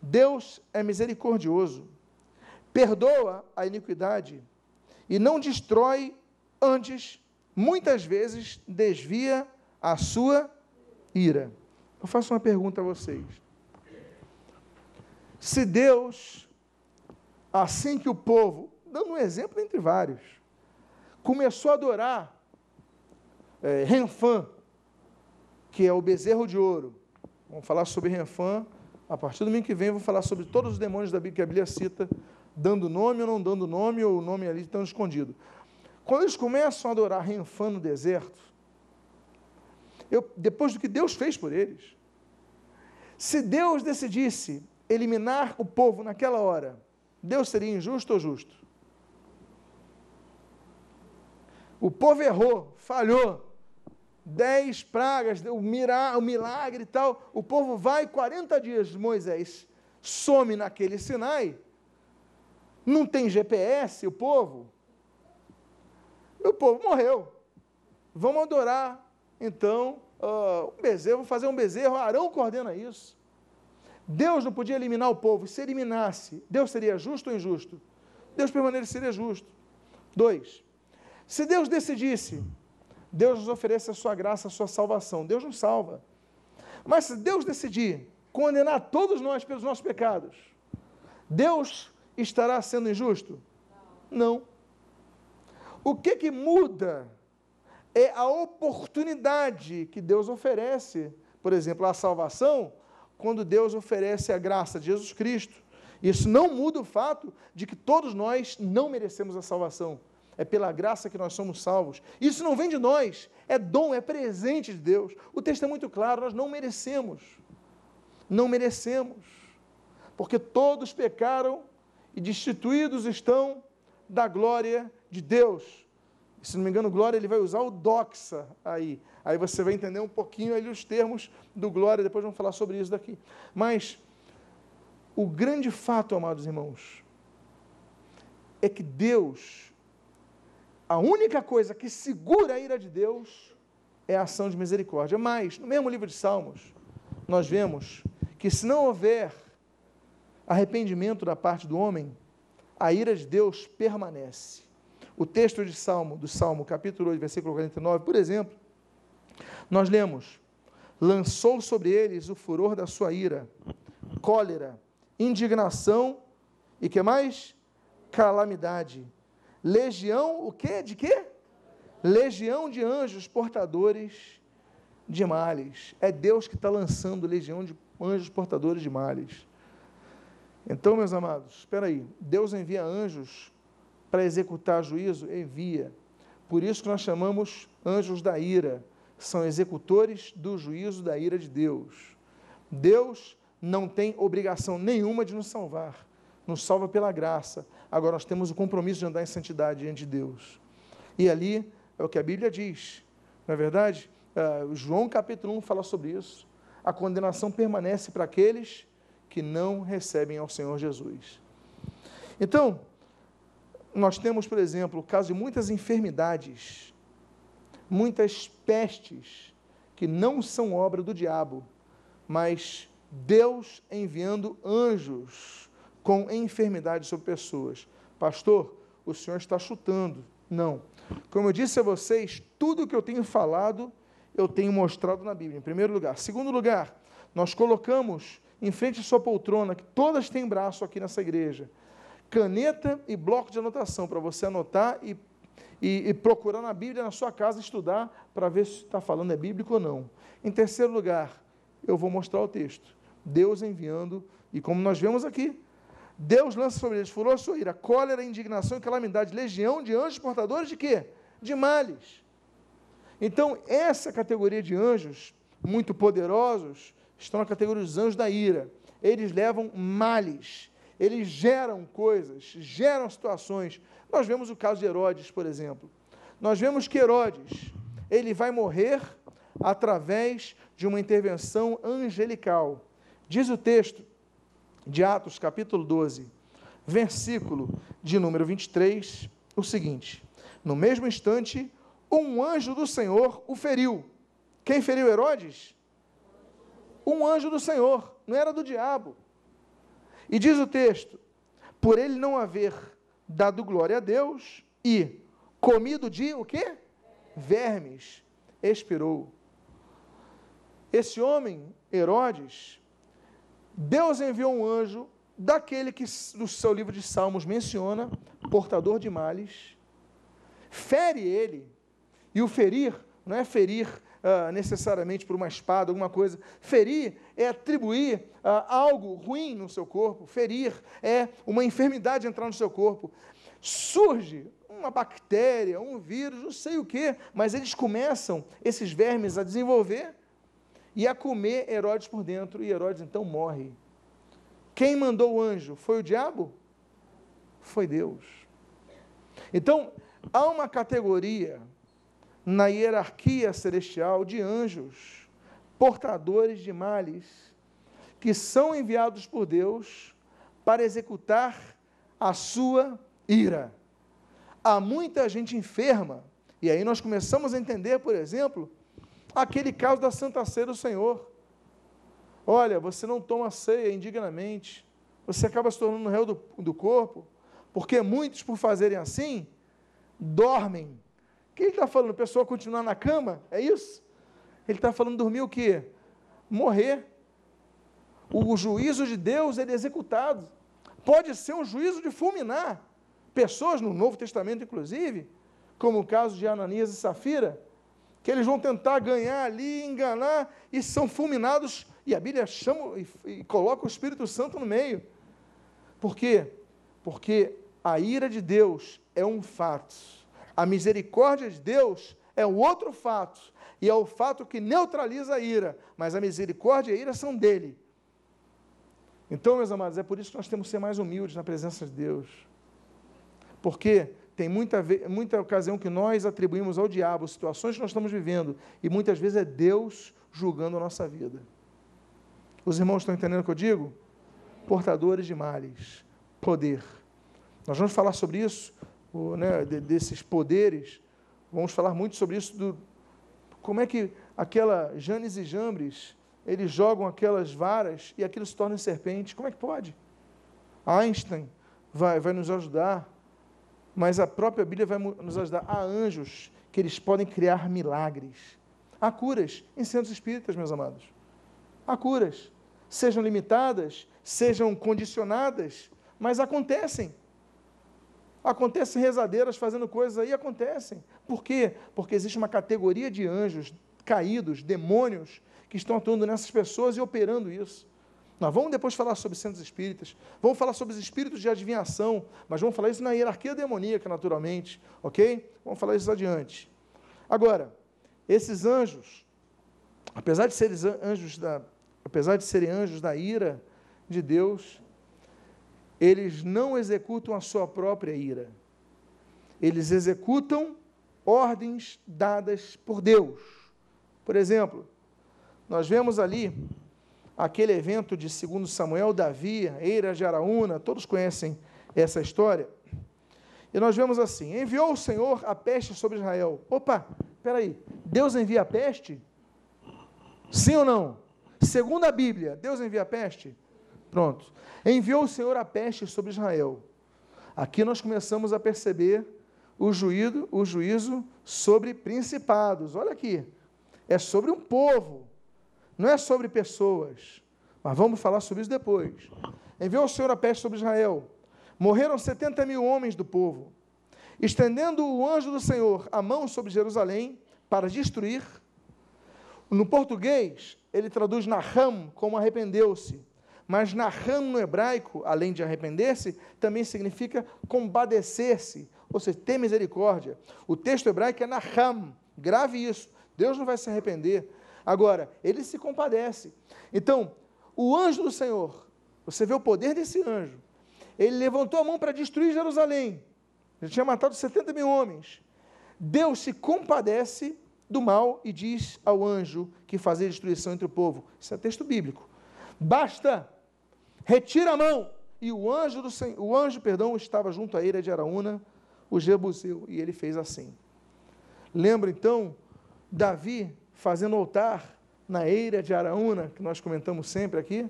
Deus é misericordioso perdoa a iniquidade e não destrói, antes, muitas vezes, desvia a sua ira. Eu faço uma pergunta a vocês. Se Deus, assim que o povo, dando um exemplo entre vários, começou a adorar é, Renfã, que é o bezerro de ouro, vamos falar sobre Renfã, a partir do domingo que vem, vou falar sobre todos os demônios da Bíblia que a Bíblia cita dando nome ou não dando nome, ou o nome ali estão escondido. Quando eles começam a adorar Renfã no deserto, eu, depois do que Deus fez por eles, se Deus decidisse eliminar o povo naquela hora, Deus seria injusto ou justo? O povo errou, falhou, dez pragas, o milagre e tal, o povo vai 40 dias, Moisés some naquele Sinai, não tem GPS, o povo. O povo morreu. Vamos adorar, então, uh, um bezerro, fazer um bezerro, Arão coordena isso. Deus não podia eliminar o povo, se eliminasse, Deus seria justo ou injusto? Deus permaneceria justo. Dois, se Deus decidisse, Deus nos oferece a sua graça, a sua salvação, Deus nos salva. Mas se Deus decidir condenar todos nós pelos nossos pecados, Deus estará sendo injusto? Não. O que que muda é a oportunidade que Deus oferece, por exemplo, a salvação, quando Deus oferece a graça de Jesus Cristo. Isso não muda o fato de que todos nós não merecemos a salvação. É pela graça que nós somos salvos. Isso não vem de nós, é dom, é presente de Deus. O texto é muito claro, nós não merecemos. Não merecemos. Porque todos pecaram e destituídos estão da glória de Deus se não me engano, glória, ele vai usar o doxa aí. Aí você vai entender um pouquinho ali os termos do glória, depois vamos falar sobre isso daqui. Mas o grande fato, amados irmãos, é que Deus, a única coisa que segura a ira de Deus é a ação de misericórdia. Mas, no mesmo livro de Salmos, nós vemos que se não houver arrependimento da parte do homem, a ira de Deus permanece. O texto de Salmo, do Salmo, capítulo 8, versículo 49, por exemplo, nós lemos: lançou sobre eles o furor da sua ira, cólera, indignação e que mais? Calamidade. Legião, o quê? De quê? Legião de anjos portadores de males. É Deus que está lançando legião de anjos portadores de males. Então, meus amados, espera aí. Deus envia anjos para executar juízo? Envia. Por isso que nós chamamos anjos da ira. São executores do juízo da ira de Deus. Deus não tem obrigação nenhuma de nos salvar. Nos salva pela graça. Agora nós temos o compromisso de andar em santidade diante de Deus. E ali é o que a Bíblia diz. Não é verdade? Uh, João capítulo 1 fala sobre isso. A condenação permanece para aqueles que não recebem ao Senhor Jesus. Então, nós temos, por exemplo, o caso de muitas enfermidades, muitas pestes, que não são obra do diabo, mas Deus enviando anjos com enfermidades sobre pessoas. Pastor, o senhor está chutando. Não. Como eu disse a vocês, tudo o que eu tenho falado, eu tenho mostrado na Bíblia, em primeiro lugar. Segundo lugar, nós colocamos em frente à sua poltrona, que todas têm braço aqui nessa igreja, caneta e bloco de anotação para você anotar e, e, e, procurar na Bíblia na sua casa estudar para ver se está falando é bíblico ou não. Em terceiro lugar, eu vou mostrar o texto. Deus enviando, e como nós vemos aqui, Deus lança sobre eles furor, sua ira, cólera, indignação e calamidade, legião de anjos portadores de quê? De males. Então, essa categoria de anjos, muito poderosos, estão na categoria dos anjos da ira. Eles levam males eles geram coisas, geram situações. Nós vemos o caso de Herodes, por exemplo. Nós vemos que Herodes, ele vai morrer através de uma intervenção angelical. Diz o texto de Atos, capítulo 12, versículo de número 23, o seguinte: No mesmo instante, um anjo do Senhor o feriu. Quem feriu Herodes? Um anjo do Senhor, não era do diabo. E diz o texto: por ele não haver dado glória a Deus e comido de o quê? Vermes, expirou. Esse homem, Herodes, Deus enviou um anjo daquele que no seu livro de Salmos menciona, portador de males, fere ele, e o ferir não é ferir uh, necessariamente por uma espada, alguma coisa. Ferir é atribuir uh, algo ruim no seu corpo. Ferir é uma enfermidade entrar no seu corpo. Surge uma bactéria, um vírus, não sei o que, mas eles começam, esses vermes, a desenvolver e a comer Herodes por dentro, e Herodes então morre. Quem mandou o anjo? Foi o diabo? Foi Deus. Então, há uma categoria na hierarquia celestial de anjos, portadores de males, que são enviados por Deus para executar a sua ira. Há muita gente enferma E aí nós começamos a entender, por exemplo, aquele caso da Santa Ceia do Senhor. Olha, você não toma ceia indignamente, você acaba se tornando réu do, do corpo, porque muitos, por fazerem assim, dormem. Que ele está falando? Pessoa continuar na cama? É isso? Ele está falando dormir o quê? Morrer. O juízo de Deus ele é executado. Pode ser um juízo de fulminar. Pessoas no Novo Testamento, inclusive, como o caso de Ananias e Safira, que eles vão tentar ganhar ali, enganar, e são fulminados, e a Bíblia chama e, e coloca o Espírito Santo no meio. Por quê? Porque a ira de Deus é um fato, a misericórdia de Deus é um outro fato, e é o fato que neutraliza a ira, mas a misericórdia e a ira são dele. Então, meus amados, é por isso que nós temos que ser mais humildes na presença de Deus. Porque tem muita, muita ocasião que nós atribuímos ao diabo situações que nós estamos vivendo, e muitas vezes é Deus julgando a nossa vida. Os irmãos estão entendendo o que eu digo? Portadores de males, poder. Nós vamos falar sobre isso, né, desses poderes, vamos falar muito sobre isso, do, como é que aquela Janes e Jambres eles jogam aquelas varas e aquilo se torna serpente. Como é que pode? Einstein vai, vai nos ajudar, mas a própria Bíblia vai nos ajudar. Há anjos que eles podem criar milagres. Há curas em centros espíritas, meus amados. Há curas. Sejam limitadas, sejam condicionadas, mas acontecem. Acontecem rezadeiras fazendo coisas aí, acontecem. Por quê? Porque existe uma categoria de anjos caídos, demônios, que estão atuando nessas pessoas e operando isso. Nós vamos depois falar sobre centros espíritas, vamos falar sobre os espíritos de adivinhação, mas vamos falar isso na hierarquia demoníaca, naturalmente, ok? Vamos falar isso adiante. Agora, esses anjos, apesar de serem anjos da, apesar de serem anjos da ira de Deus, eles não executam a sua própria ira. Eles executam ordens dadas por Deus. Por exemplo, nós vemos ali aquele evento de 2 Samuel, Davi, Eira de Araúna, todos conhecem essa história. E nós vemos assim: enviou o Senhor a peste sobre Israel. Opa, peraí, Deus envia a peste? Sim ou não? Segundo a Bíblia, Deus envia a peste? Pronto. Enviou o Senhor a peste sobre Israel. Aqui nós começamos a perceber o juízo, o juízo sobre principados. Olha aqui. É sobre um povo não é sobre pessoas, mas vamos falar sobre isso depois. Enviou o Senhor a peste sobre Israel. Morreram 70 mil homens do povo. Estendendo o anjo do Senhor a mão sobre Jerusalém para destruir. No português, ele traduz Naham como arrependeu-se. Mas Naham no hebraico, além de arrepender-se, também significa compadecer-se, ou seja, ter misericórdia. O texto hebraico é Naham. Grave isso. Deus não vai se arrepender. Agora, ele se compadece. Então, o anjo do Senhor, você vê o poder desse anjo. Ele levantou a mão para destruir Jerusalém. Ele tinha matado 70 mil homens. Deus se compadece do mal e diz ao anjo que fazia destruição entre o povo. Isso é texto bíblico. Basta, retira a mão. E o anjo, do, o anjo perdão, estava junto à eira de Araúna, o Jebuseu, e ele fez assim. Lembra então, Davi fazendo altar na eira de Araúna, que nós comentamos sempre aqui.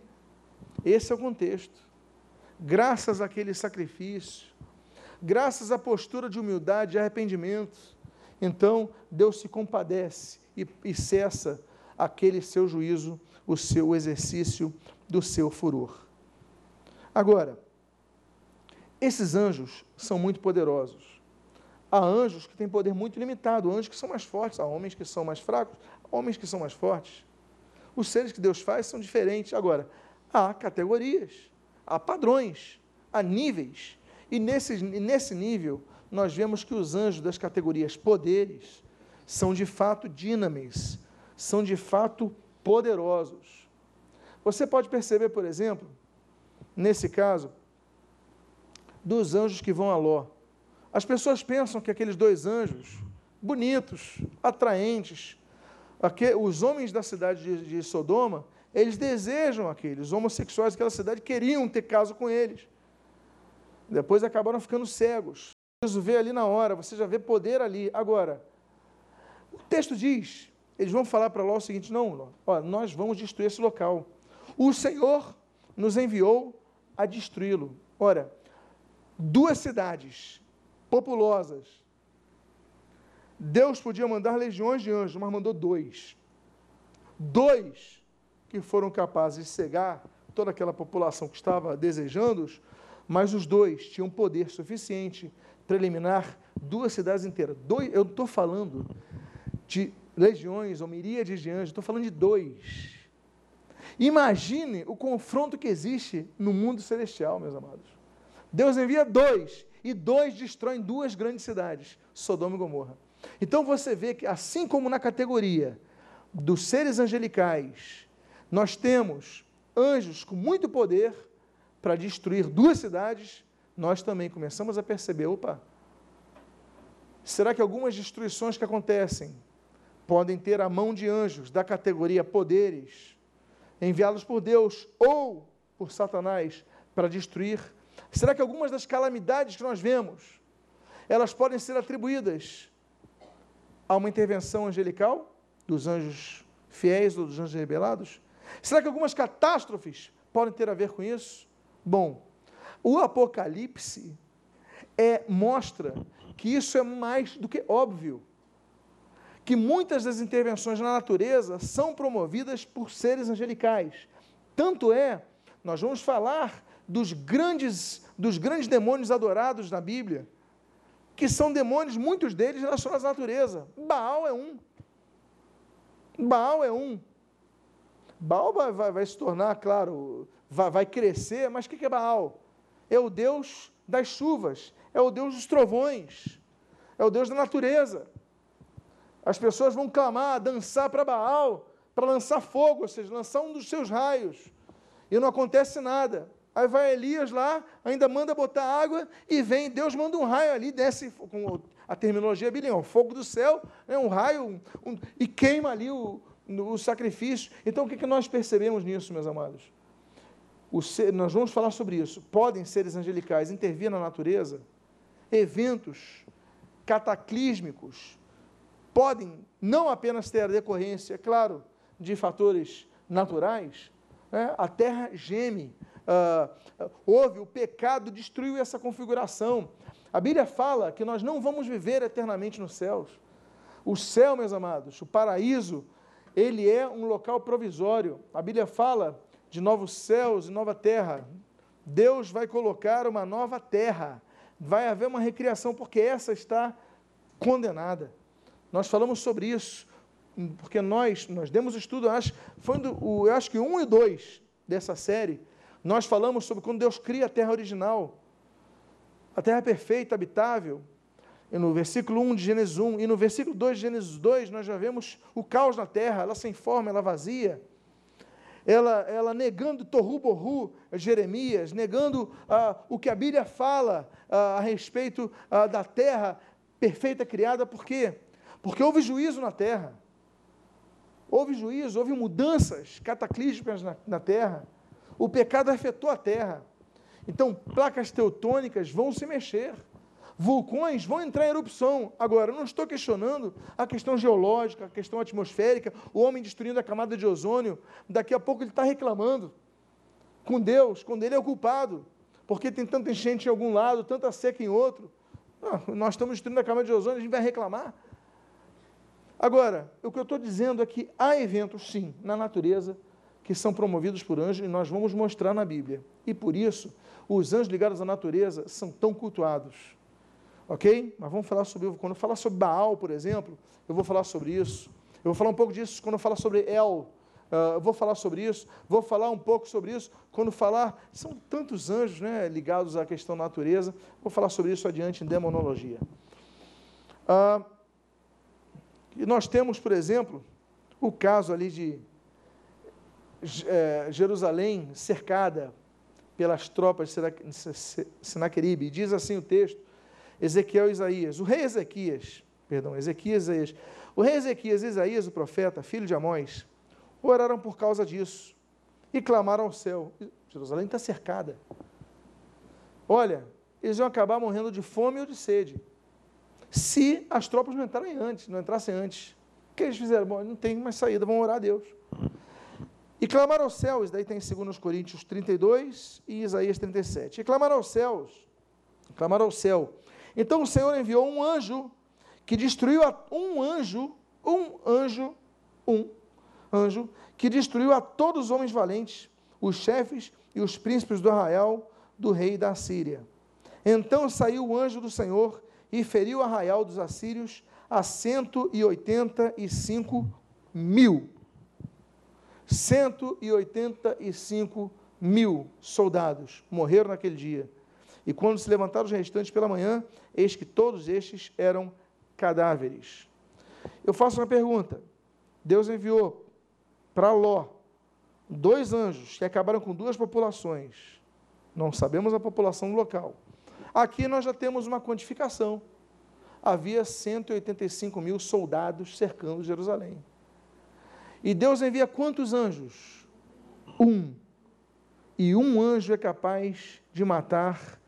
Esse é o contexto. Graças àquele sacrifício, graças à postura de humildade e arrependimento, então Deus se compadece e, e cessa aquele seu juízo, o seu exercício do seu furor. Agora, esses anjos são muito poderosos. Há anjos que têm poder muito limitado, anjos que são mais fortes, há homens que são mais fracos, homens que são mais fortes. Os seres que Deus faz são diferentes. Agora, há categorias, há padrões, há níveis. E nesse, nesse nível, nós vemos que os anjos das categorias poderes são de fato dinamis, são de fato poderosos. Você pode perceber, por exemplo, nesse caso, dos anjos que vão a Ló. As pessoas pensam que aqueles dois anjos, bonitos, atraentes, os homens da cidade de, Sodoma, eles desejam aqueles, os homossexuais daquela cidade queriam ter caso com eles. Depois acabaram ficando cegos. Jesus vê ali na hora, você já vê poder ali. Agora, O texto diz, eles vão falar para Ló o seguinte: não, ó, nós vamos destruir esse local. O Senhor nos enviou a destruí-lo. Ora, duas cidades populosas. Deus podia mandar legiões de anjos, mas mandou dois. Dois que foram capazes de cegar toda aquela população que estava desejando-os, mas os dois tinham poder suficiente para eliminar duas cidades inteiras. Dois, eu estou falando de legiões ou miríades de anjos, estou falando de dois. Imagine o confronto que existe no mundo celestial, meus amados. Deus envia dois, e dois destroem duas grandes cidades, Sodoma e Gomorra. Então você vê que, assim como na categoria dos seres angelicais, nós temos anjos com muito poder para destruir duas cidades, nós também começamos a perceber: opa, será que algumas destruições que acontecem podem ter a mão de anjos da categoria poderes, enviados por Deus ou por Satanás para destruir? Será que algumas das calamidades que nós vemos, elas podem ser atribuídas a uma intervenção angelical dos anjos fiéis ou dos anjos rebelados? Será que algumas catástrofes podem ter a ver com isso? Bom, o Apocalipse é, mostra que isso é mais do que óbvio. Que muitas das intervenções na natureza são promovidas por seres angelicais. Tanto é, nós vamos falar dos grandes, dos grandes demônios adorados na Bíblia, que são demônios, muitos deles relacionados à natureza. Baal é um. Baal é um. Baal vai, vai, vai se tornar, claro, vai, vai crescer, mas o que, que é Baal? É o Deus das chuvas, é o Deus dos trovões, é o Deus da natureza. As pessoas vão clamar, dançar para Baal, para lançar fogo, ou seja, lançar um dos seus raios, e não acontece nada. Aí vai Elias lá, ainda manda botar água e vem, Deus manda um raio ali, desce com a terminologia bíblica, o fogo do céu, né, um raio, um, e queima ali o, o sacrifício. Então o que, que nós percebemos nisso, meus amados? Ser, nós vamos falar sobre isso. Podem seres angelicais intervir na natureza? Eventos cataclísmicos podem não apenas ter a decorrência, é claro, de fatores naturais. Né? A terra geme, uh, houve, o pecado destruiu essa configuração. A Bíblia fala que nós não vamos viver eternamente nos céus. O céu, meus amados, o paraíso, ele é um local provisório. A Bíblia fala de novos céus e nova terra. Deus vai colocar uma nova terra. Vai haver uma recriação, porque essa está condenada. Nós falamos sobre isso, porque nós, nós demos estudo, acho, foi do, o, eu acho que um e dois dessa série, nós falamos sobre quando Deus cria a terra original, a terra perfeita, habitável. E no versículo 1 de Gênesis 1 e no versículo 2 de Gênesis 2, nós já vemos o caos na terra, ela sem forma, ela vazia. Ela, ela negando Torru Borru, Jeremias, negando ah, o que a Bíblia fala ah, a respeito ah, da terra perfeita criada, por quê? Porque houve juízo na terra. Houve juízo, houve mudanças cataclísmicas na, na terra. O pecado afetou a terra. Então, placas teutônicas vão se mexer. Vulcões vão entrar em erupção. Agora, não estou questionando a questão geológica, a questão atmosférica, o homem destruindo a camada de ozônio. Daqui a pouco ele está reclamando com Deus, quando ele é o culpado, porque tem tanta enchente em algum lado, tanta seca em outro. Não, nós estamos destruindo a camada de ozônio, a gente vai reclamar. Agora, o que eu estou dizendo é que há eventos, sim, na natureza que são promovidos por anjos e nós vamos mostrar na Bíblia. E por isso, os anjos ligados à natureza são tão cultuados. Ok? Mas vamos falar sobre. Quando eu falar sobre Baal, por exemplo, eu vou falar sobre isso. Eu vou falar um pouco disso quando eu falar sobre El. Uh, eu vou falar sobre isso. Vou falar um pouco sobre isso quando falar. São tantos anjos né, ligados à questão natureza. Vou falar sobre isso adiante em demonologia. Uh, e nós temos, por exemplo, o caso ali de é, Jerusalém cercada pelas tropas de Senaqueribe. Diz assim o texto, Ezequiel e Isaías. O rei Ezequias, perdão, Ezequias e Isaías. O rei Ezequias e Isaías, o profeta, filho de Amós, oraram por causa disso e clamaram ao céu. Jerusalém está cercada. Olha, eles iam acabar morrendo de fome ou de sede, se as tropas não entrarem antes, não entrassem antes. que eles fizeram? Bom, não tem mais saída, vão orar a Deus. E clamaram aos céus, daí tem 2 Coríntios 32 e Isaías 37. E clamaram aos céus, clamaram ao céu. Então o Senhor enviou um anjo que destruiu a, um anjo, um anjo, um anjo, que destruiu a todos os homens valentes, os chefes e os príncipes do arraial do rei da Síria. Então saiu o anjo do Senhor e feriu o arraial dos assírios a 185 mil. 185 mil soldados morreram naquele dia. E quando se levantaram os restantes pela manhã, eis que todos estes eram cadáveres. Eu faço uma pergunta. Deus enviou para Ló dois anjos que acabaram com duas populações. Não sabemos a população local. Aqui nós já temos uma quantificação. Havia 185 mil soldados cercando Jerusalém. E Deus envia quantos anjos? Um. E um anjo é capaz de matar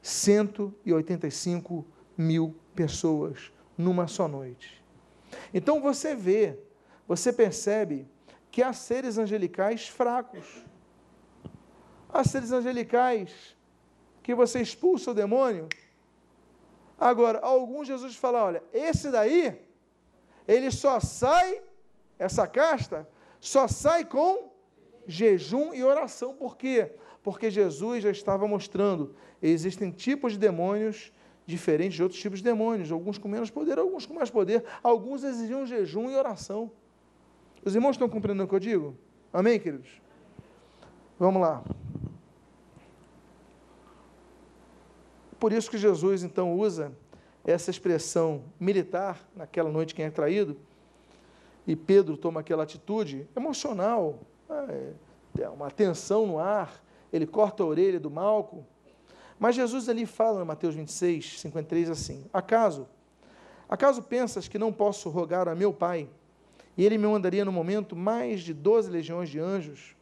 185 mil pessoas numa só noite. Então você vê, você percebe que há seres angelicais fracos. Há seres angelicais que você expulsa o demônio. Agora, alguns Jesus fala: olha, esse daí, ele só sai, essa casta, só sai com jejum e oração. Por quê? Porque Jesus já estava mostrando: existem tipos de demônios diferentes de outros tipos de demônios, alguns com menos poder, alguns com mais poder, alguns exigiam jejum e oração. Os irmãos estão compreendendo o que eu digo? Amém, queridos? Vamos lá. Por isso que Jesus então usa essa expressão militar naquela noite quem é traído, e Pedro toma aquela atitude emocional, é, é uma tensão no ar, ele corta a orelha do Malco, mas Jesus ali fala, em Mateus 26, 53, assim: Acaso, acaso pensas que não posso rogar a meu Pai, e ele me mandaria no momento mais de 12 legiões de anjos?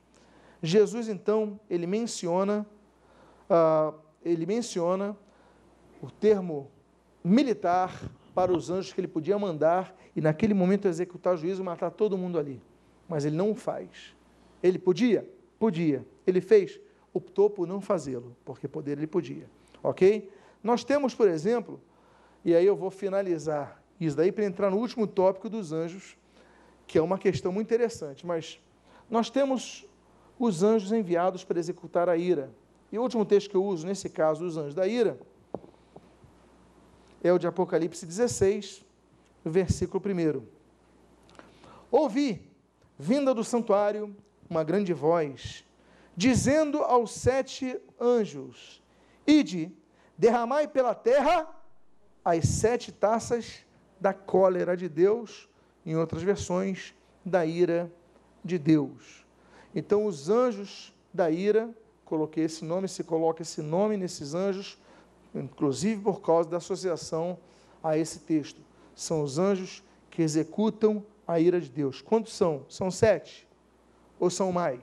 Jesus, então, ele menciona, uh, ele menciona o termo militar para os anjos que ele podia mandar e naquele momento executar o juízo matar todo mundo ali. Mas ele não faz. Ele podia? Podia. Ele fez? optou por não fazê-lo, porque poder ele podia. Ok? Nós temos, por exemplo, e aí eu vou finalizar isso daí para entrar no último tópico dos anjos, que é uma questão muito interessante, mas nós temos os anjos enviados para executar a ira. E o último texto que eu uso, nesse caso, os anjos da ira, é o de Apocalipse 16, versículo 1. Ouvi, vinda do santuário, uma grande voz, dizendo aos sete anjos: Ide, derramai pela terra as sete taças da cólera de Deus, em outras versões, da ira de Deus. Então, os anjos da ira, coloquei esse nome, se coloca esse nome nesses anjos, inclusive por causa da associação a esse texto. São os anjos que executam a ira de Deus. Quantos são? São sete? Ou são mais?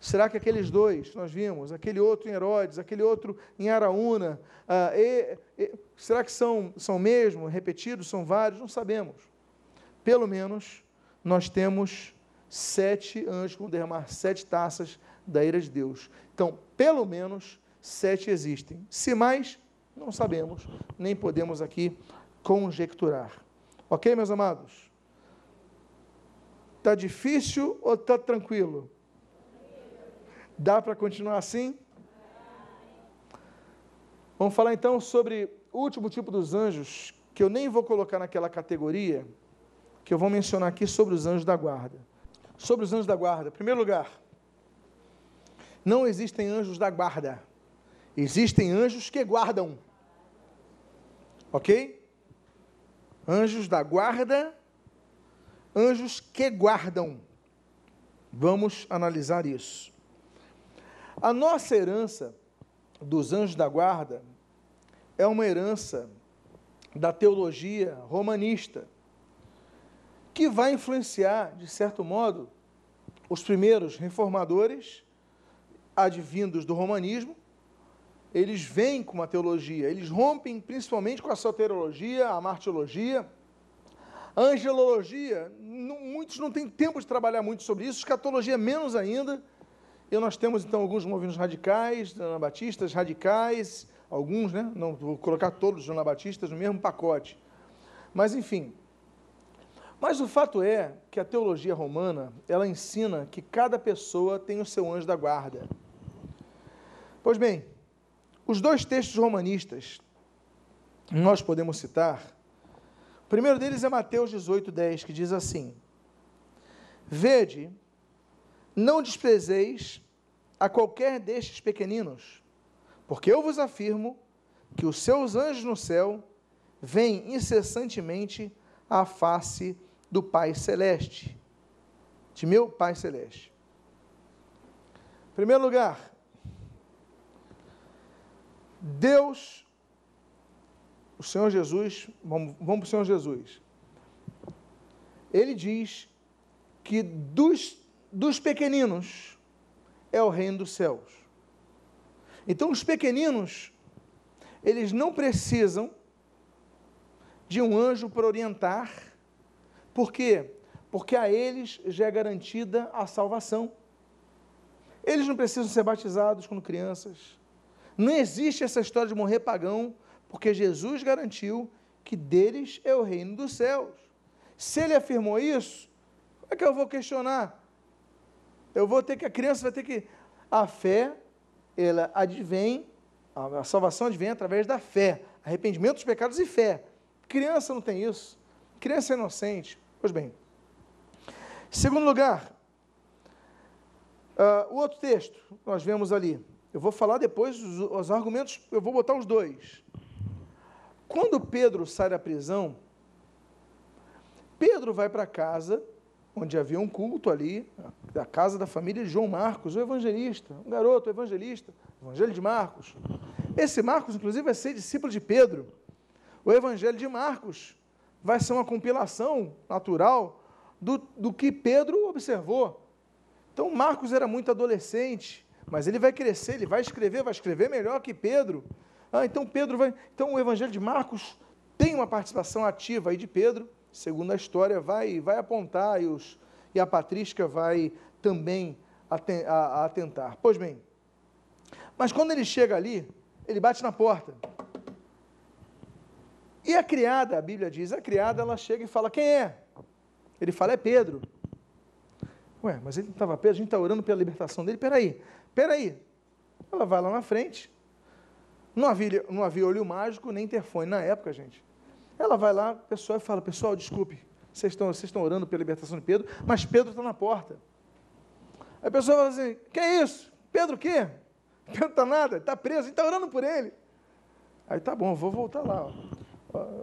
Será que aqueles dois nós vimos, aquele outro em Herodes, aquele outro em Araúna, ah, e, e, será que são, são mesmo repetidos, são vários? Não sabemos. Pelo menos nós temos sete anjos vão derramar sete taças da ira de Deus. Então, pelo menos sete existem. Se mais, não sabemos, nem podemos aqui conjecturar. Ok, meus amados? Está difícil ou está tranquilo? Dá para continuar assim? Vamos falar então sobre o último tipo dos anjos, que eu nem vou colocar naquela categoria, que eu vou mencionar aqui sobre os anjos da guarda. Sobre os anjos da guarda. Primeiro lugar, não existem anjos da guarda. Existem anjos que guardam. Ok? Anjos da guarda, anjos que guardam. Vamos analisar isso. A nossa herança dos anjos da guarda é uma herança da teologia romanista, que vai influenciar, de certo modo, os primeiros reformadores, advindos do romanismo, eles vêm com uma teologia, eles rompem principalmente com a soteriologia, a martiologia, A angelologia, não, muitos não têm tempo de trabalhar muito sobre isso, escatologia menos ainda. E nós temos então alguns movimentos radicais, anabatistas radicais, alguns, né? Não vou colocar todos os anabatistas no mesmo pacote. Mas enfim. Mas o fato é que a teologia romana, ela ensina que cada pessoa tem o seu anjo da guarda. Pois bem, os dois textos romanistas nós podemos citar. O primeiro deles é Mateus 18, 10, que diz assim: Vede, não desprezeis a qualquer destes pequeninos, porque eu vos afirmo que os seus anjos no céu vêm incessantemente à face do Pai Celeste, de meu Pai Celeste. Em primeiro lugar, Deus, o Senhor Jesus, vamos, vamos para o Senhor Jesus. Ele diz que dos, dos pequeninos é o reino dos céus. Então, os pequeninos, eles não precisam de um anjo para orientar. Por quê? Porque a eles já é garantida a salvação. Eles não precisam ser batizados quando crianças. Não existe essa história de morrer pagão, porque Jesus garantiu que deles é o reino dos céus. Se ele afirmou isso, como é que eu vou questionar? Eu vou ter que, a criança vai ter que. A fé, ela advém, a salvação advém através da fé. Arrependimento dos pecados e fé. Criança não tem isso. Criança é inocente. Pois bem. Segundo lugar, uh, o outro texto, nós vemos ali, eu vou falar depois os, os argumentos, eu vou botar os dois. Quando Pedro sai da prisão, Pedro vai para casa, onde havia um culto ali, da casa da família de João Marcos, o evangelista, um garoto evangelista, Evangelho de Marcos. Esse Marcos, inclusive, vai ser discípulo de Pedro. O Evangelho de Marcos vai ser uma compilação natural do, do que Pedro observou. Então, Marcos era muito adolescente, mas ele vai crescer, ele vai escrever, vai escrever melhor que Pedro. Ah, então Pedro vai. Então o Evangelho de Marcos tem uma participação ativa aí de Pedro, segundo a história vai, vai apontar e, os, e a patrística vai também atentar. Pois bem, mas quando ele chega ali, ele bate na porta. E a criada, a Bíblia diz, a criada, ela chega e fala: Quem é? Ele fala: É Pedro. Ué, mas ele não estava preso, a gente está orando pela libertação dele. Peraí, peraí. Ela vai lá na frente. Não havia, não havia olho mágico nem interfone na época, gente. Ela vai lá, pessoal fala: Pessoal, desculpe, vocês estão, vocês estão orando pela libertação de Pedro, mas Pedro está na porta. Aí a pessoa fala assim: Que é isso? Pedro o quê? Pedro está nada, está preso, está orando por ele. Aí tá bom, vou voltar lá.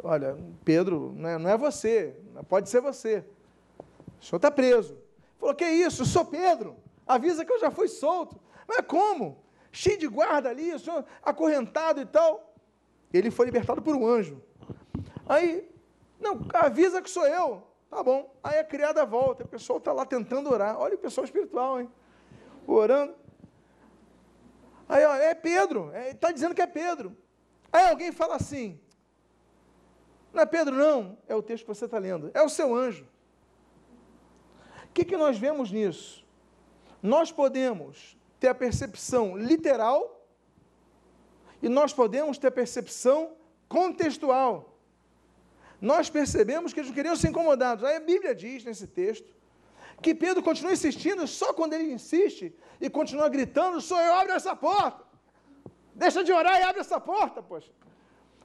Olha, Pedro, não é, não é você, pode ser você. O senhor está preso. Falou, que isso? Eu sou Pedro. Avisa que eu já fui solto. Mas como? Cheio de guarda ali, o acorrentado e tal. Ele foi libertado por um anjo. Aí, não, avisa que sou eu. Tá bom. Aí a criada volta, o pessoal está lá tentando orar. Olha o pessoal espiritual, hein? Orando. Aí, ó, é Pedro. Está é, dizendo que é Pedro. Aí alguém fala assim: Não é Pedro, não. É o texto que você está lendo. É o seu anjo que, que nós vemos nisso? Nós podemos ter a percepção literal e nós podemos ter a percepção contextual. Nós percebemos que eles não queriam ser incomodados. Aí a Bíblia diz nesse texto que Pedro continua insistindo, só quando ele insiste e continua gritando: Sou eu, abre essa porta. Deixa de orar e abre essa porta, poxa.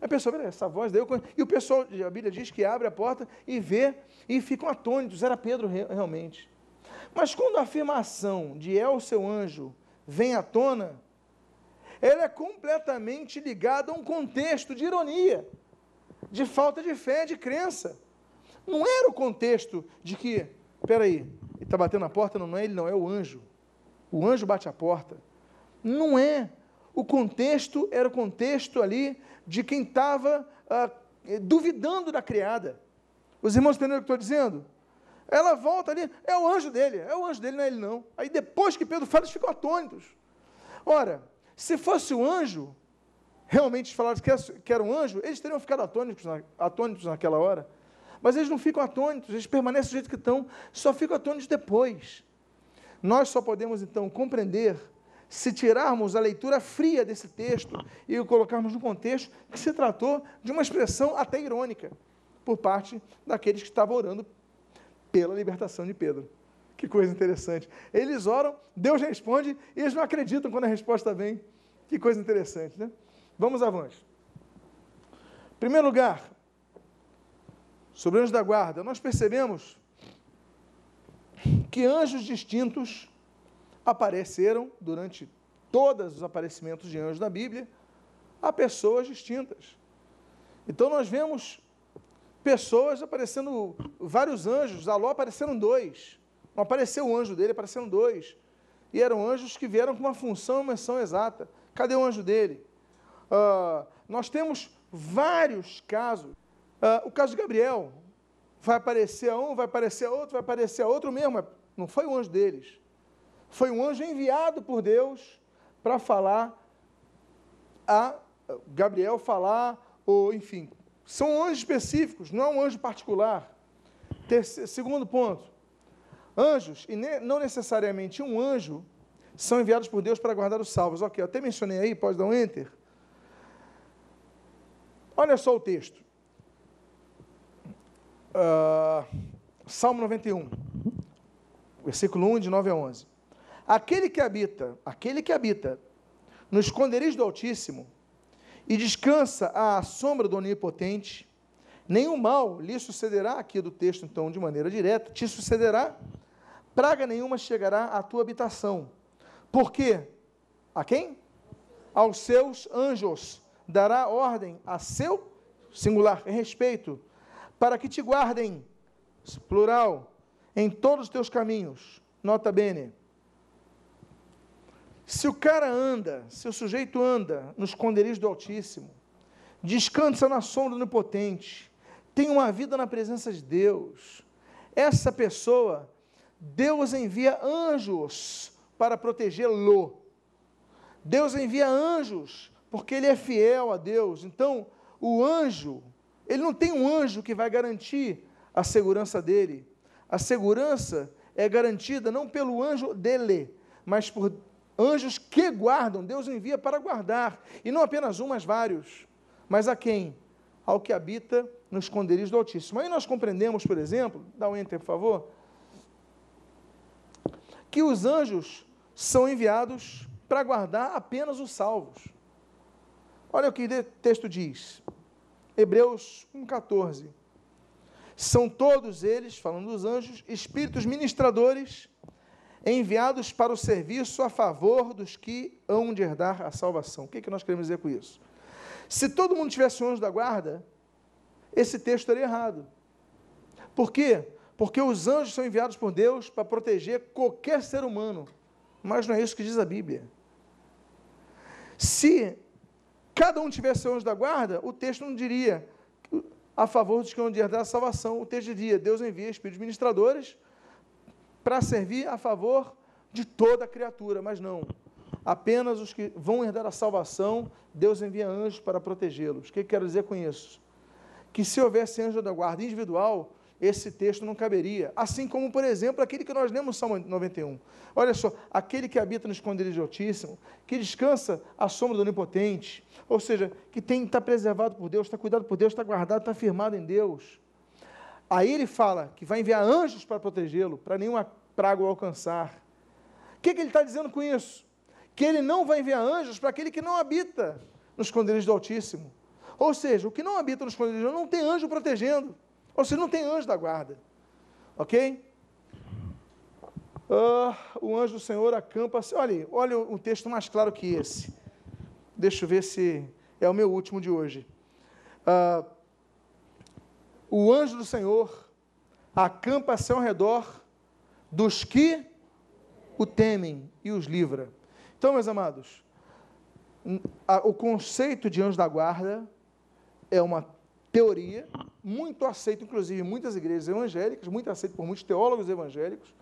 A pessoa, essa voz daí, e o pessoal, a Bíblia diz que abre a porta e vê, e ficam atônitos, era Pedro realmente. Mas quando a afirmação de é o seu anjo vem à tona, ela é completamente ligada a um contexto de ironia, de falta de fé, de crença. Não era o contexto de que, peraí, ele está batendo na porta, não, não é ele, não, é o anjo. O anjo bate a porta. Não é. O contexto era o contexto ali de quem estava ah, duvidando da criada. Os irmãos entenderam o que estou dizendo? Ela volta ali, é o anjo dele, é o anjo dele, não é ele não. Aí depois que Pedro fala, eles ficam atônitos. Ora, se fosse o anjo, realmente falaram que era um anjo, eles teriam ficado atônitos, atônitos naquela hora. Mas eles não ficam atônitos, eles permanecem do jeito que estão, só ficam atônitos depois. Nós só podemos então compreender se tirarmos a leitura fria desse texto e o colocarmos no contexto que se tratou de uma expressão até irônica por parte daqueles que estavam orando pela libertação de Pedro. Que coisa interessante. Eles oram, Deus responde e eles não acreditam quando a resposta vem. Que coisa interessante, né? Vamos avante. Primeiro lugar, sobre anjos da guarda, nós percebemos que anjos distintos apareceram durante todos os aparecimentos de anjos da Bíblia a pessoas distintas. Então nós vemos pessoas aparecendo, vários anjos, Aló apareceram dois. Não apareceu o anjo dele, apareceram dois. E eram anjos que vieram com uma função e uma missão exata. Cadê o anjo dele? Uh, nós temos vários casos. Uh, o caso de Gabriel. Vai aparecer a um, vai aparecer a outro, vai aparecer a outro mesmo. Não foi o anjo deles. Foi um anjo enviado por Deus para falar a Gabriel falar, ou enfim, são anjos específicos, não é um anjo particular. Terceiro, segundo ponto, anjos, e ne, não necessariamente um anjo, são enviados por Deus para guardar os salvos. Ok, eu até mencionei aí, pode dar um enter. Olha só o texto. Uh, Salmo 91, versículo 1, de 9 a 11. Aquele que habita, aquele que habita no esconderijo do Altíssimo e descansa à sombra do Onipotente, nenhum mal lhe sucederá, aqui do texto então de maneira direta, te sucederá, praga nenhuma chegará à tua habitação. Por quê? A quem? Aos seus anjos dará ordem a seu singular respeito, para que te guardem, plural, em todos os teus caminhos. Nota bene. Se o cara anda, se o sujeito anda no esconderijo do Altíssimo, descansa na sombra do Onipotente, tem uma vida na presença de Deus, essa pessoa, Deus envia anjos para protegê-lo. Deus envia anjos porque ele é fiel a Deus. Então, o anjo, ele não tem um anjo que vai garantir a segurança dele. A segurança é garantida não pelo anjo dele, mas por anjos que guardam. Deus envia para guardar. E não apenas um, mas vários. Mas a quem? Ao que habita no esconderijo do Altíssimo. Aí nós compreendemos, por exemplo, dá um enter, por favor, que os anjos são enviados para guardar apenas os salvos. Olha o que o texto diz. Hebreus 1,14. São todos eles, falando dos anjos, espíritos ministradores enviados para o serviço a favor dos que hão de herdar a salvação. O que, é que nós queremos dizer com isso? Se todo mundo tivesse um anjo da guarda, esse texto estaria errado. Por quê? Porque os anjos são enviados por Deus para proteger qualquer ser humano. Mas não é isso que diz a Bíblia. Se cada um tivesse um anjo da guarda, o texto não diria a favor dos que hão de herdar a salvação. O texto diria: Deus envia espíritos ministradores para servir a favor de toda a criatura, mas não. Apenas os que vão herdar a salvação, Deus envia anjos para protegê-los. O que quero dizer com isso? Que se houvesse anjo da guarda individual, esse texto não caberia. Assim como, por exemplo, aquele que nós lemos no Salmo 91. Olha só, aquele que habita no esconderijo Altíssimo, que descansa à sombra do Onipotente, ou seja, que tem está preservado por Deus, está cuidado por Deus, está guardado, está firmado em Deus. Aí ele fala que vai enviar anjos para protegê-lo, para nenhuma praga o alcançar. O que, que ele está dizendo com isso? Que ele não vai enviar anjos para aquele que não habita no esconderijo do Altíssimo. Ou seja, o que não habita no esconderijo não tem anjo protegendo. Ou seja, não tem anjo da guarda. Ok? Uh, o anjo do Senhor acampa. Olha, olha um texto mais claro que esse. Deixa eu ver se é o meu último de hoje. Uh, o anjo do Senhor acampa-se ao redor dos que o temem e os livra. Então, meus amados, o conceito de anjo da guarda é uma teoria muito aceita, inclusive, em muitas igrejas evangélicas, muito aceita por muitos teólogos evangélicos,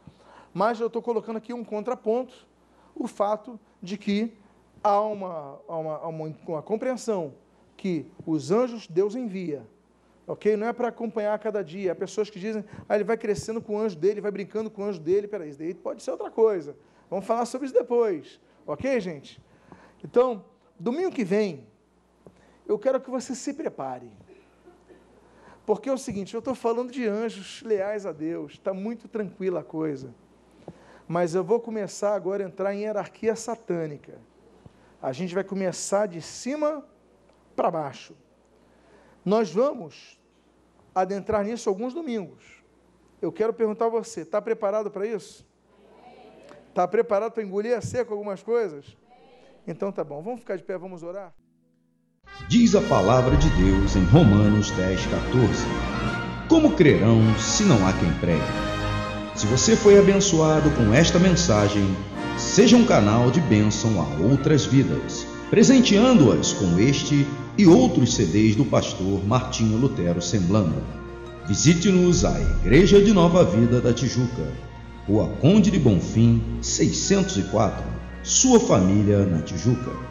mas eu estou colocando aqui um contraponto, o fato de que há uma, uma, uma, uma compreensão que os anjos Deus envia Ok? Não é para acompanhar cada dia. Há pessoas que dizem, ah, ele vai crescendo com o anjo dele, vai brincando com o anjo dele. Peraí, isso daí pode ser outra coisa. Vamos falar sobre isso depois. Ok, gente? Então, domingo que vem, eu quero que você se prepare. Porque é o seguinte, eu estou falando de anjos leais a Deus, está muito tranquila a coisa. Mas eu vou começar agora a entrar em hierarquia satânica. A gente vai começar de cima para baixo. Nós vamos adentrar nisso alguns domingos. Eu quero perguntar a você: está preparado para isso? Está preparado para engolir a seco algumas coisas? Então tá bom, vamos ficar de pé, vamos orar? Diz a palavra de Deus em Romanos 10, 14: Como crerão se não há quem pregue? Se você foi abençoado com esta mensagem, seja um canal de bênção a outras vidas, presenteando-as com este e outros CDs do pastor Martinho Lutero Semblando. Visite-nos à Igreja de Nova Vida da Tijuca, Rua Conde de Bonfim, 604, sua família na Tijuca.